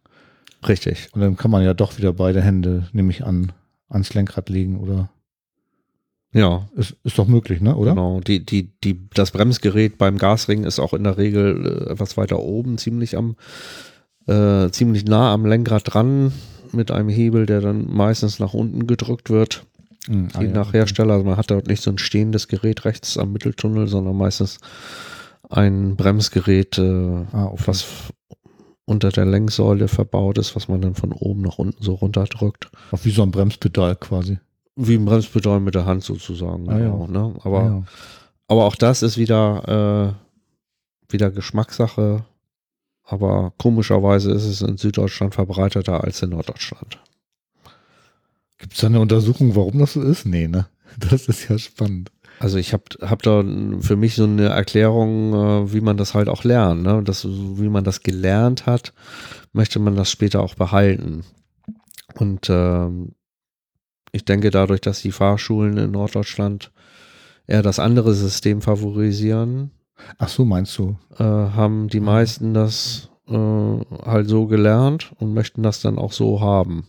Richtig.
Und dann kann man ja doch wieder beide Hände, nehme ich an, ans Lenkrad legen, oder?
Ja.
Ist, ist doch möglich, ne? Oder?
Genau. Die, die, die, das Bremsgerät beim Gasring ist auch in der Regel äh, etwas weiter oben, ziemlich am, äh, ziemlich nah am Lenkrad dran, mit einem Hebel, der dann meistens nach unten gedrückt wird.
Mhm.
Je nach Hersteller. Also man hat dort nicht so ein stehendes Gerät rechts am Mitteltunnel, sondern meistens ein Bremsgerät, äh,
Ah, okay.
was unter der Lenksäule verbaut ist, was man dann von oben nach unten so runterdrückt.
Auch wie so ein Bremspedal quasi.
Wie ein Bremspedal mit der Hand sozusagen.
Ah, ja.
genau, ne? Aber,
ja.
aber auch das ist wieder, äh, wieder Geschmackssache. Aber komischerweise ist es in Süddeutschland verbreiteter als in Norddeutschland.
Gibt es da eine Untersuchung, warum das so ist? Nee, ne? Das ist ja spannend.
Also ich habe hab da für mich so eine Erklärung, äh, wie man das halt auch lernt. Ne? Das, wie man das gelernt hat, möchte man das später auch behalten. Und ähm, ich denke dadurch, dass die Fahrschulen in Norddeutschland eher das andere System favorisieren,
Ach so, meinst du?
äh, haben die meisten das äh, halt so gelernt und möchten das dann auch so haben.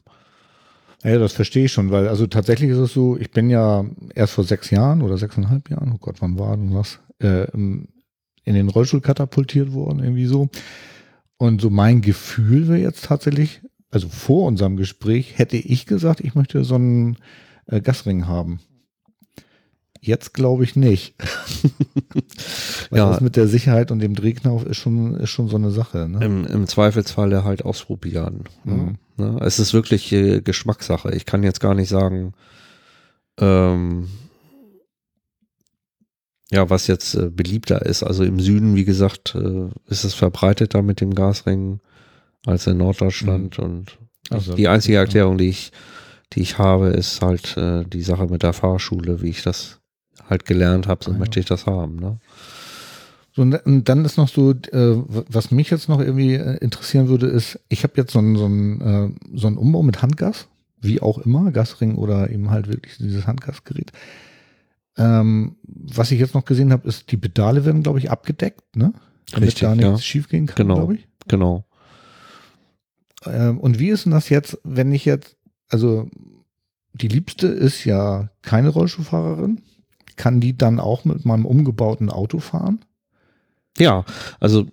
Ja, das verstehe ich schon, weil also tatsächlich ist es so, ich bin ja erst vor sechs Jahren oder sechseinhalb Jahren, oh Gott, wann war denn was, äh, im- in den Rollstuhl katapultiert worden, irgendwie so. Und so mein Gefühl wäre jetzt tatsächlich, also vor unserem Gespräch hätte ich gesagt, ich möchte so einen äh, Gasring haben. Jetzt glaube ich nicht. Weil
Ja.
das mit der Sicherheit und dem Drehknauf ist schon, ist schon so eine Sache. Ne?
Im, im Zweifelsfalle halt ausprobieren.
Mhm.
Ne? Es ist wirklich äh, Geschmackssache. Ich kann jetzt gar nicht sagen, ähm, ja, was jetzt äh, beliebter ist. Also im Süden, wie gesagt, äh, ist es verbreiteter mit dem Gasring als in Norddeutschland. Und
Also,
die einzige Erklärung, die ich, die ich habe, ist halt äh, die Sache mit der Fahrschule, wie ich das halt gelernt habe, so
Ah, ja.
möchte ich das haben. Ne?
So, und dann ist noch so, äh, was mich jetzt noch irgendwie äh, interessieren würde, ist, ich habe jetzt so einen so einen, äh, so einen Umbau mit Handgas, wie auch immer, Gasring oder eben halt wirklich dieses Handgasgerät. Ähm, was ich jetzt noch gesehen habe, ist, die Pedale werden, glaube ich, abgedeckt, ne? Damit
Richtig,
da nichts
ja.
schiefgehen kann,
Genau.
glaube ich.
Genau.
Ähm, und wie ist denn das jetzt, wenn ich jetzt, also die Liebste ist ja keine Rollstuhlfahrerin, kann die dann auch mit meinem umgebauten Auto fahren?
Ja, also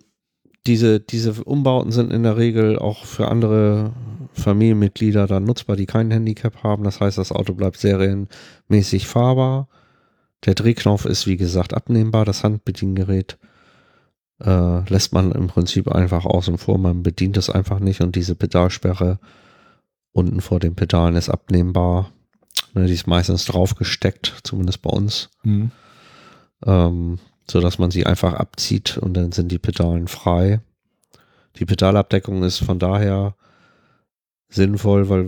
diese, diese Umbauten sind in der Regel auch für andere Familienmitglieder dann nutzbar, die kein Handicap haben. Das heißt, das Auto bleibt serienmäßig fahrbar. Der Drehknopf ist, wie gesagt, abnehmbar. Das Handbediengerät äh, lässt man im Prinzip einfach außen vor. Man bedient es einfach nicht und diese Pedalsperre unten vor den Pedalen ist abnehmbar. Ne, die ist meistens draufgesteckt, zumindest bei uns
Mhm.
ähm, so dass man sie einfach abzieht und dann sind die Pedalen frei. Die Pedalabdeckung ist von daher sinnvoll, weil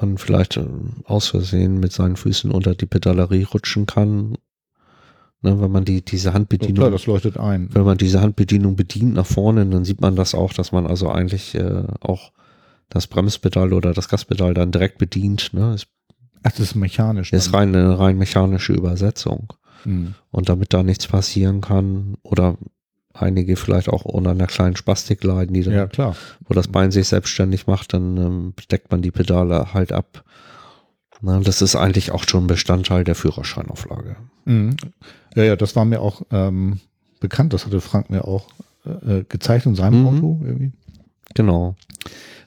man vielleicht äh, aus Versehen mit seinen Füßen unter die Pedalerie rutschen kann. Ne, wenn man die, diese Handbedienung,
klar, das leuchtet ein.
wenn man diese Handbedienung bedient nach vorne, dann sieht man das auch, dass man also eigentlich äh, auch das Bremspedal oder das Gaspedal dann direkt bedient. Ne? Ist,
Ach, das ist mechanisch.
ist
dann.
rein eine rein mechanische Übersetzung.
Mhm.
Und damit da nichts passieren kann oder einige vielleicht auch unter einer kleinen Spastik leiden, die dann,
Ja, klar.
wo das Bein sich selbstständig macht, dann ähm, deckt man die Pedale halt ab. Na, das ist eigentlich auch schon Bestandteil der Führerscheinauflage.
Mhm. Ja, ja, das war mir auch ähm, bekannt. Das hatte Frank mir auch äh, äh, gezeigt in seinem
Mhm.
Auto irgendwie.
Genau.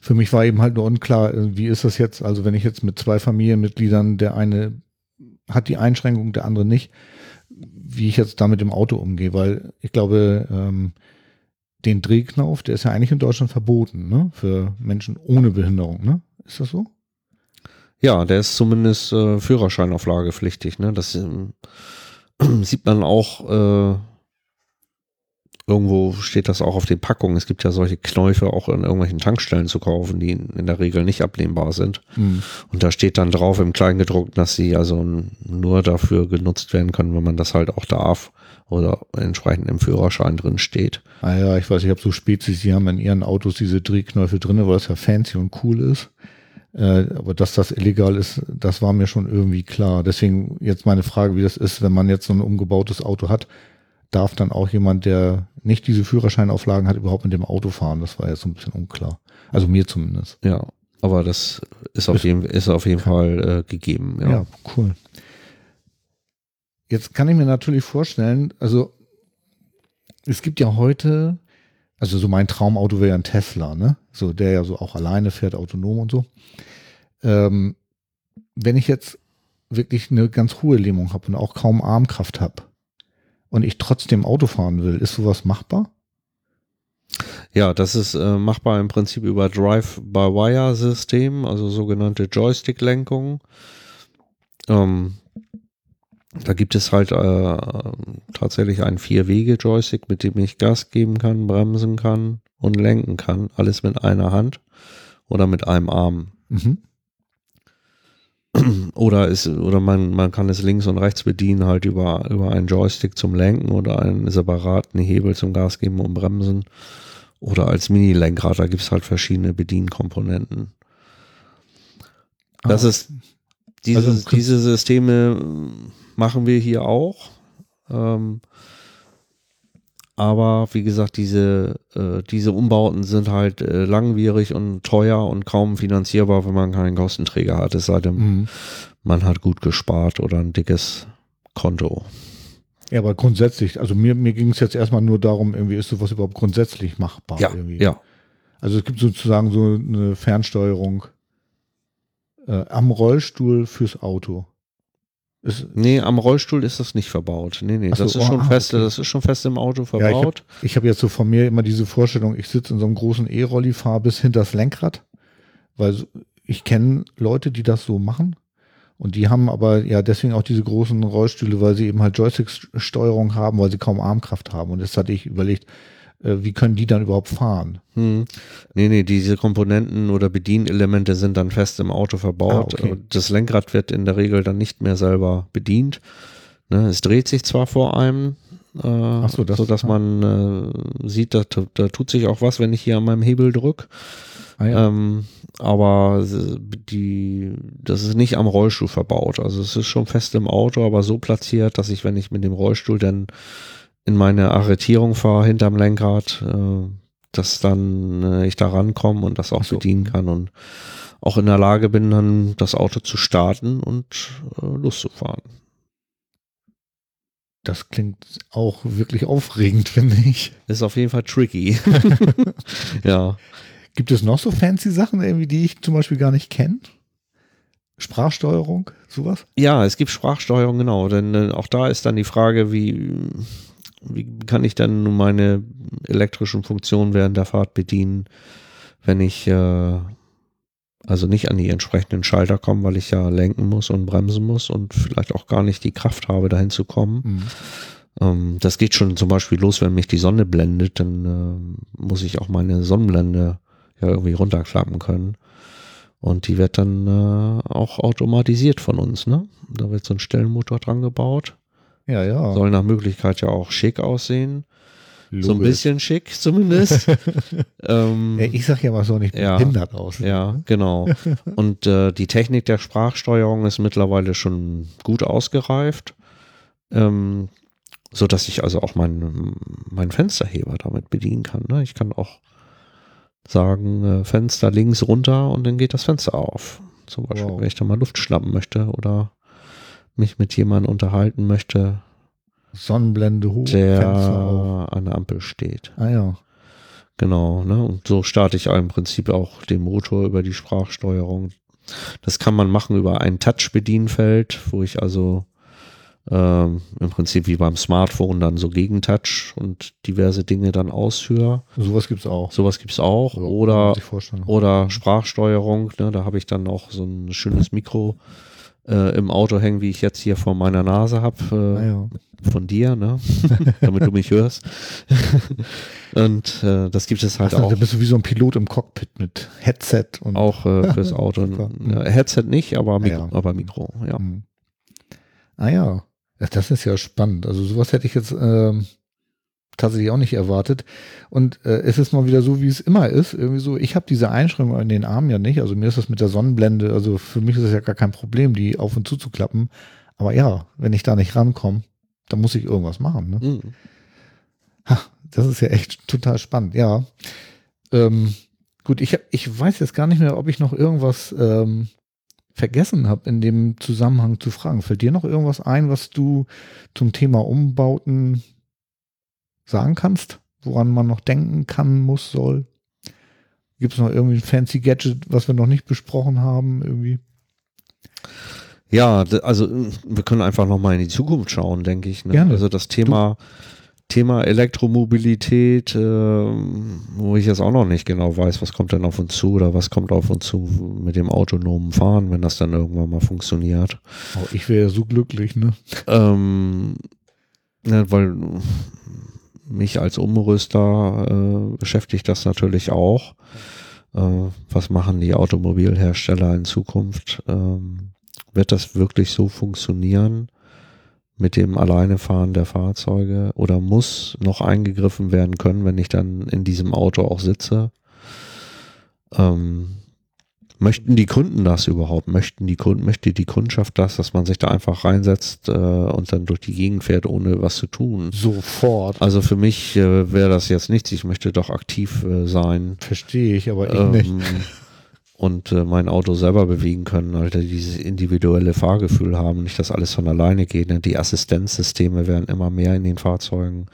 Für mich war eben halt nur unklar, äh, wie ist das jetzt? Also wenn ich jetzt mit zwei Familienmitgliedern, der eine hat die Einschränkung, der andere nicht, wie ich jetzt da mit dem Auto umgehe, weil ich glaube, ähm, den Drehknauf, der ist ja eigentlich in Deutschland verboten, ne? Für Menschen ohne Behinderung, ne? Ist das so?
Ja, der ist zumindest äh, Führerscheinauflagepflichtig. Ne? Das ähm, sieht man auch, äh, irgendwo steht das auch auf den Packungen. Es gibt ja solche Knäufe auch in irgendwelchen Tankstellen zu kaufen, die in, der Regel nicht abnehmbar sind.
Mhm.
Und da steht dann drauf im Kleingedruckten, dass sie also nur dafür genutzt werden können, wenn man das halt auch darf oder entsprechend im Führerschein drin steht.
Ah ja, ich weiß, ich habe so Spezies, die haben in ihren Autos diese Drehknöpfe drin, weil das ja fancy und cool ist. Äh, aber dass das illegal ist, das war mir schon irgendwie klar. Deswegen jetzt meine Frage, wie das ist, wenn man jetzt so ein umgebautes Auto hat, darf dann auch jemand, der nicht diese Führerscheinauflagen hat, überhaupt mit dem Auto fahren? Das war jetzt so ein bisschen unklar. Also mir zumindest.
Ja, aber das ist auf
Ist-
jeden, ist auf jeden Fall äh, gegeben. Ja.
Ja, cool. jetzt kann ich mir natürlich vorstellen, also es gibt ja heute, also so mein Traumauto wäre ja ein Tesla, ne? So, der ja so auch alleine fährt, autonom und so. Ähm, wenn ich jetzt wirklich eine ganz hohe Lähmung habe und auch kaum Armkraft habe und ich trotzdem Auto fahren will, ist sowas machbar?
Ja, das ist äh, machbar im Prinzip über Drive-by-Wire-System, also sogenannte Joystick-Lenkung. Ähm, da gibt es halt äh, tatsächlich einen Vier-Wege-Joystick, mit dem ich Gas geben kann, bremsen kann und lenken kann. Alles mit einer Hand oder mit einem Arm. Mhm. Oder ist, oder man, man kann es links und rechts bedienen, halt über, über einen Joystick zum Lenken oder einen separaten Hebel zum Gas geben und bremsen. Oder als Mini-Lenkrad, da gibt es halt verschiedene Bedienkomponenten. Das ah. ist dieses, also, diese Systeme machen wir hier auch. Ähm, aber wie gesagt, diese, äh, diese Umbauten sind halt äh, langwierig und teuer und kaum finanzierbar, wenn man keinen Kostenträger hat. Es sei denn, mhm. man hat gut gespart oder ein dickes Konto.
Ja, aber grundsätzlich, also mir, mir ging es jetzt erstmal nur darum, irgendwie ist sowas überhaupt grundsätzlich machbar.
Ja,
irgendwie.
ja.
Also es gibt sozusagen so eine Fernsteuerung äh, am Rollstuhl fürs Auto.
Ist, nee, am Rollstuhl ist das nicht verbaut. Nee, nee, so, das ist schon oh, fest, okay. das ist schon fest im Auto verbaut.
Ja, ich habe hab jetzt so von mir immer diese Vorstellung, ich sitze in so einem großen E-Rolli, fahre bis hinter das Lenkrad, weil ich kenne Leute, die das so machen. Und die haben aber ja deswegen auch diese großen Rollstühle, weil sie eben halt Joystick-Steuerung haben, weil sie kaum Armkraft haben. Und jetzt hatte ich überlegt, wie können die dann überhaupt fahren?
Hm. Nee, nee, diese Komponenten oder Bedienelemente sind dann fest im Auto verbaut. Ah, okay. Das Lenkrad wird in der Regel dann nicht mehr selber bedient. Ne, es dreht sich zwar vor einem, äh, so, das, sodass man äh, sieht, da, da tut sich auch was, wenn ich hier an meinem Hebel drücke. Ah, ja. ähm, aber die, das ist nicht am Rollstuhl verbaut. Also es ist schon fest im Auto, aber so platziert, dass ich, wenn ich mit dem Rollstuhl dann in meine Arretierung fahre hinterm Lenkrad, äh, dass dann äh, ich da rankomme und das auch so. bedienen kann und auch in der Lage bin, dann das Auto zu starten und äh, loszufahren.
Das klingt auch wirklich aufregend, finde ich.
Ist auf jeden Fall tricky. ja.
Gibt es noch so fancy Sachen, irgendwie, die ich zum Beispiel gar nicht kenne? Sprachsteuerung, sowas?
Ja, es gibt Sprachsteuerung, genau. Denn äh, auch da ist dann die Frage, wie wie kann ich dann nun meine elektrischen Funktionen während der Fahrt bedienen, wenn ich äh, also nicht an die entsprechenden Schalter komme, weil ich ja lenken muss und bremsen muss und vielleicht auch gar nicht die Kraft habe, dahin zu kommen. Mhm. Ähm, das geht schon zum Beispiel los, wenn mich die Sonne blendet, dann äh, muss ich auch meine Sonnenblende ja irgendwie runterklappen können. Und die wird dann äh, auch automatisiert von uns, ne? Da wird so ein Stellmotor dran gebaut.
Ja, ja.
Soll nach Möglichkeit ja auch schick aussehen. Logisch. So ein bisschen schick zumindest.
ähm, ich sag ja mal so nicht
ja,
behindert aus.
Ja, genau. Und äh, die Technik der Sprachsteuerung ist mittlerweile schon gut ausgereift, ähm, so dass ich also auch meinen mein Fensterheber damit bedienen kann. Ne? Ich kann auch sagen, äh, Fenster links runter und dann geht das Fenster auf. Zum Beispiel, wow. wenn ich da mal Luft schnappen möchte oder mich mit jemandem unterhalten möchte,
Sonnenblende hoch,
der an der Ampel steht.
Ah ja.
Genau, ne? Und so starte ich im Prinzip auch den Motor über die Sprachsteuerung. Das kann man machen über ein Touch-Bedienfeld, wo ich also ähm, im Prinzip wie beim Smartphone dann so gegen Touch und diverse Dinge dann ausführe.
Sowas gibt's auch.
Sowas gibt's auch. So, oder, oder Sprachsteuerung, ne? Da habe ich dann auch so ein schönes Mikro äh, im Auto hängen, wie ich jetzt hier vor meiner Nase habe, äh, ah, ja. von dir, ne? damit du mich hörst. und äh, das gibt es halt Ach, auch.
Da bist du wie so ein Pilot im Cockpit mit Headset und
auch äh, fürs Auto. ja, Headset nicht, aber, Mikro, ah, ja. aber Mikro, ja. Mhm.
Ah ja, das ist ja spannend. Also sowas hätte ich jetzt ähm, tatsächlich auch nicht erwartet. Und äh, es ist mal wieder so, wie es immer ist. Irgendwie so, ich habe diese Einschränkung in den Armen ja nicht. Also mir ist das mit der Sonnenblende, also für mich ist es ja gar kein Problem, die auf und zu zu klappen. Aber ja, wenn ich da nicht rankomme, dann muss ich irgendwas machen. Ne? Mhm. Ha, das ist ja echt total spannend. Ja. Ähm, gut, ich, hab, ich weiß jetzt gar nicht mehr, ob ich noch irgendwas ähm, vergessen habe, in dem Zusammenhang zu fragen. Fällt dir noch irgendwas ein, was du zum Thema Umbauten sagen kannst, woran man noch denken kann, muss, soll? Gibt es noch irgendwie ein fancy Gadget, was wir noch nicht besprochen haben, irgendwie?
Ja, also wir können einfach noch mal in die Zukunft schauen, denke ich. Ne?
Gerne.
Also das Thema du Thema Elektromobilität, äh, wo ich jetzt auch noch nicht genau weiß, was kommt denn auf uns zu oder was kommt auf uns zu mit dem autonomen Fahren, wenn das dann irgendwann mal funktioniert.
Oh, ich wäre so glücklich, ne?
Ähm, ne, weil mich als Umrüster äh, beschäftigt das natürlich auch. Äh, was machen die Automobilhersteller in Zukunft? Ähm, wird das wirklich so funktionieren? mit dem Alleinefahren der Fahrzeuge oder muss noch eingegriffen werden können, wenn ich dann in diesem Auto auch sitze? Ähm, möchten die Kunden das überhaupt? Möchten die Kunden, möchte die Kundschaft das, dass man sich da einfach reinsetzt äh, und dann durch die Gegend fährt, ohne was zu tun?
Sofort.
Also für mich äh, wäre das jetzt nichts. Ich möchte doch aktiv äh, sein.
Verstehe ich, aber ich
Ähm,
nicht.
und äh, mein Auto selber bewegen können, halt dieses individuelle Fahrgefühl haben, nicht, dass alles von alleine geht. Ne? Die Assistenzsysteme werden immer mehr in den Fahrzeugen.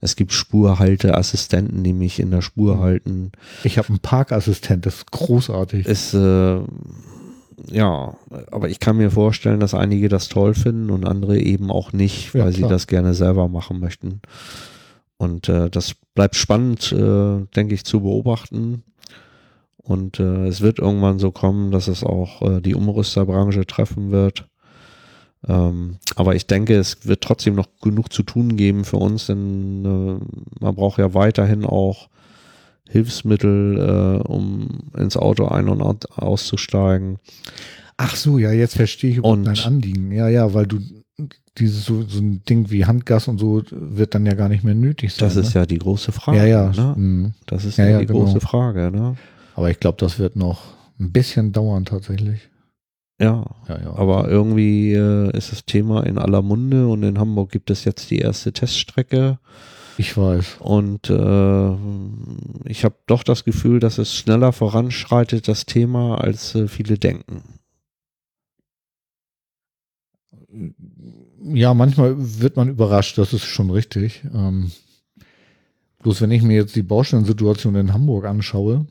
Es gibt Spurhalteassistenten, die mich in der Spur halten.
Ich habe einen Parkassistent, das ist großartig.
Es, äh, ja, aber ich kann mir vorstellen, dass einige das toll finden und andere eben auch nicht,
Ja,
weil sie
klar.
das gerne selber machen möchten. Und äh, das bleibt spannend, äh, denke ich, zu beobachten. Und äh, es wird irgendwann so kommen, dass es auch äh, die Umrüsterbranche treffen wird. Ähm, aber ich denke, es wird trotzdem noch genug zu tun geben für uns, denn äh, man braucht ja weiterhin auch Hilfsmittel, äh, um ins Auto ein- und au- auszusteigen.
Ach so, ja, jetzt verstehe ich
Und-
dein Anliegen. Ja, ja, weil du dieses so, so ein Ding wie Handgas und so wird dann ja gar nicht mehr nötig sein.
Das ist
ne?
ja die große Frage.
ja, ja.
Ne?
mhm.
Das ist
Ja,
ja,
ja,
die
genau.
große Frage. Ne?
Aber ich glaube, das wird noch ein bisschen dauern tatsächlich.
Ja,
Ja, ja.
aber irgendwie äh, ist das Thema in aller Munde und in Hamburg gibt es jetzt die erste Teststrecke.
ich weiß.
Und äh, ich habe doch das Gefühl, dass es schneller voranschreitet, das Thema, als äh, viele denken.
Ja, manchmal wird man überrascht, das ist schon richtig. Ähm, bloß wenn ich mir jetzt die Baustellensituation in Hamburg anschaue,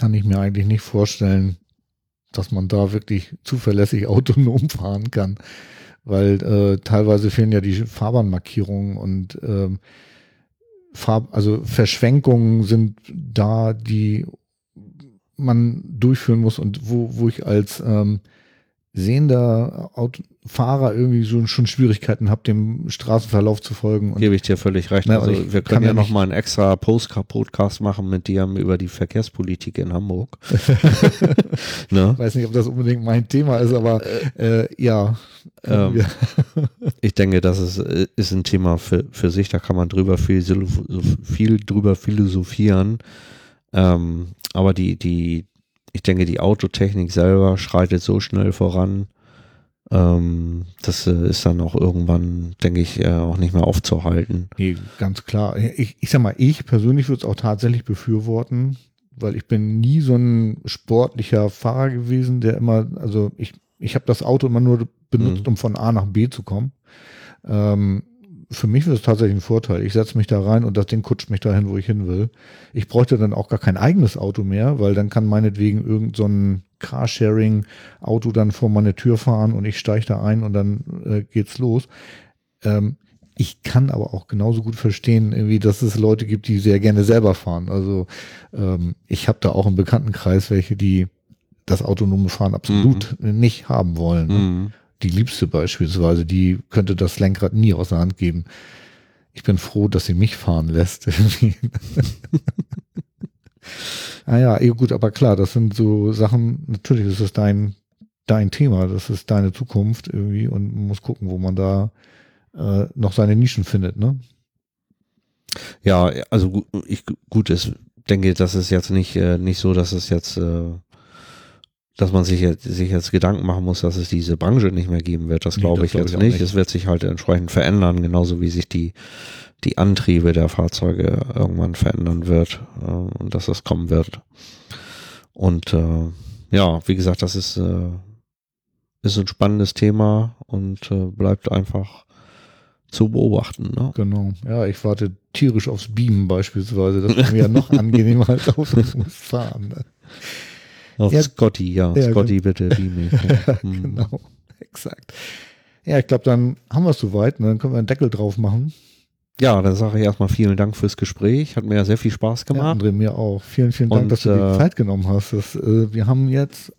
kann ich mir eigentlich nicht vorstellen, dass man da wirklich zuverlässig autonom fahren kann. Weil äh, teilweise fehlen ja die Fahrbahnmarkierungen und ähm, Farb, also Verschwenkungen sind da, die man durchführen muss und wo, wo ich als ähm, sehender Auto Fahrer irgendwie schon, schon Schwierigkeiten habe, dem Straßenverlauf zu folgen.
Gebe ich dir völlig recht.
Na,
also,
ich
wir können ja
ja
noch mal einen extra Post- Podcast machen mit dir über die Verkehrspolitik in Hamburg. ne?
weiß nicht, ob das unbedingt mein Thema ist, aber äh, ja.
Ähm. Ich denke, das ist, äh, ist ein Thema für, für sich, da kann man drüber viel, so viel drüber philosophieren. Ähm, aber die, die, ich denke, die Autotechnik selber schreitet so schnell voran, ähm, das äh, ist dann auch irgendwann, denke ich, äh, auch nicht mehr aufzuhalten.
Nee, ganz klar. Ich, ich sag mal, ich persönlich würde es auch tatsächlich befürworten, weil ich bin nie so ein sportlicher Fahrer gewesen, der immer, also ich, ich habe das Auto immer nur benutzt,
Mhm.
um von A nach B zu kommen. Ähm, für mich ist es tatsächlich ein Vorteil. Ich setze mich da rein und das Ding kutscht mich dahin, wo ich hin will. Ich bräuchte dann auch gar kein eigenes Auto mehr, weil dann kann meinetwegen irgend so ein Carsharing-Auto dann vor meine Tür fahren und ich steige da ein und dann äh, geht's los. Ähm, ich kann aber auch genauso gut verstehen, irgendwie, dass es Leute gibt, die sehr gerne selber fahren. Also ähm, ich habe da auch im Bekanntenkreis welche, die das autonome Fahren absolut nicht haben wollen. ne?
Mhm.
Die Liebste beispielsweise, die könnte das Lenkrad nie aus der Hand geben. Ich bin froh, dass sie mich fahren lässt. ah ja, eh gut, aber klar, das sind so Sachen, natürlich ist es dein, dein Thema, das ist deine Zukunft irgendwie und man muss gucken, wo man da äh, noch seine Nischen findet, ne?
Ja, also ich gut, ich denke, das ist jetzt nicht, äh, nicht so, dass es jetzt, äh, dass man sich jetzt, sich jetzt Gedanken machen muss, dass es diese Branche nicht mehr geben wird. Das
Nee,
glaube ich
glaub
jetzt
ich nicht.
Es wird sich halt entsprechend verändern, genauso wie sich die, die Antriebe der Fahrzeuge irgendwann verändern wird äh, und dass das kommen wird. Und äh, ja, wie gesagt, das ist, äh, ist ein spannendes Thema und äh, bleibt einfach zu beobachten. Ne?
Genau. Ja, ich warte tierisch aufs Beamen beispielsweise. Das ist mir ja noch angenehmer als auf das Fahren. Ne?
Auf ja, Scotty, ja. ja Scotty, bitte beam mich.
ja, hm. genau. Exakt. Ja, ich glaube, dann haben wir es soweit. Ne? Dann können wir einen Deckel drauf machen.
Ja, dann sage ich erstmal vielen Dank fürs Gespräch. Hat mir ja sehr viel Spaß gemacht.
Ja, André, mir auch. Vielen, vielen Dank, Und, dass du dir äh, Zeit genommen hast. Das, äh, wir haben jetzt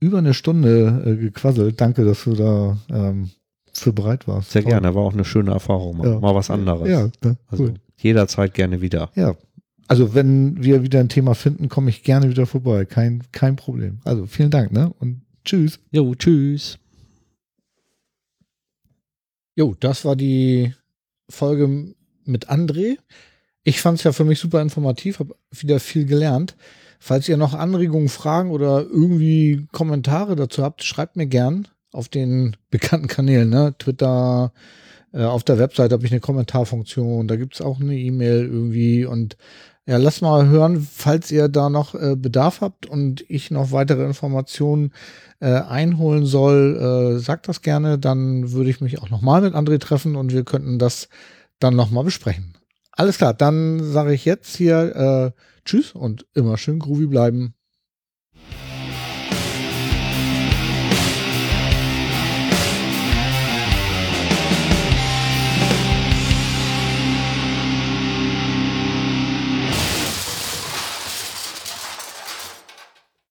über eine Stunde äh, gequasselt. Danke, dass du da ähm, für bereit warst.
Sehr Toll. gerne, war auch eine schöne Erfahrung. Mal, ja. mal was anderes.
Ja,
ne? also cool. jederzeit gerne wieder.
Ja. Also wenn wir wieder ein Thema finden, komme ich gerne wieder vorbei. Kein, kein Problem. Also vielen Dank, ne? Und tschüss.
Jo, tschüss.
Jo, das war die Folge mit André. Ich fand es ja für mich super informativ, habe wieder viel gelernt. Falls ihr noch Anregungen, Fragen oder irgendwie Kommentare dazu habt, schreibt mir gern auf den bekannten Kanälen, ne? Twitter, äh, auf der Website habe ich eine Kommentarfunktion, da gibt es auch eine E-Mail irgendwie und ja, lasst mal hören, falls ihr da noch äh, Bedarf habt und ich noch weitere Informationen äh, einholen soll, äh, sagt das gerne, dann würde ich mich auch nochmal mit André treffen und wir könnten das dann nochmal besprechen. Alles klar, dann sage ich jetzt hier äh, Tschüss und immer schön groovy bleiben.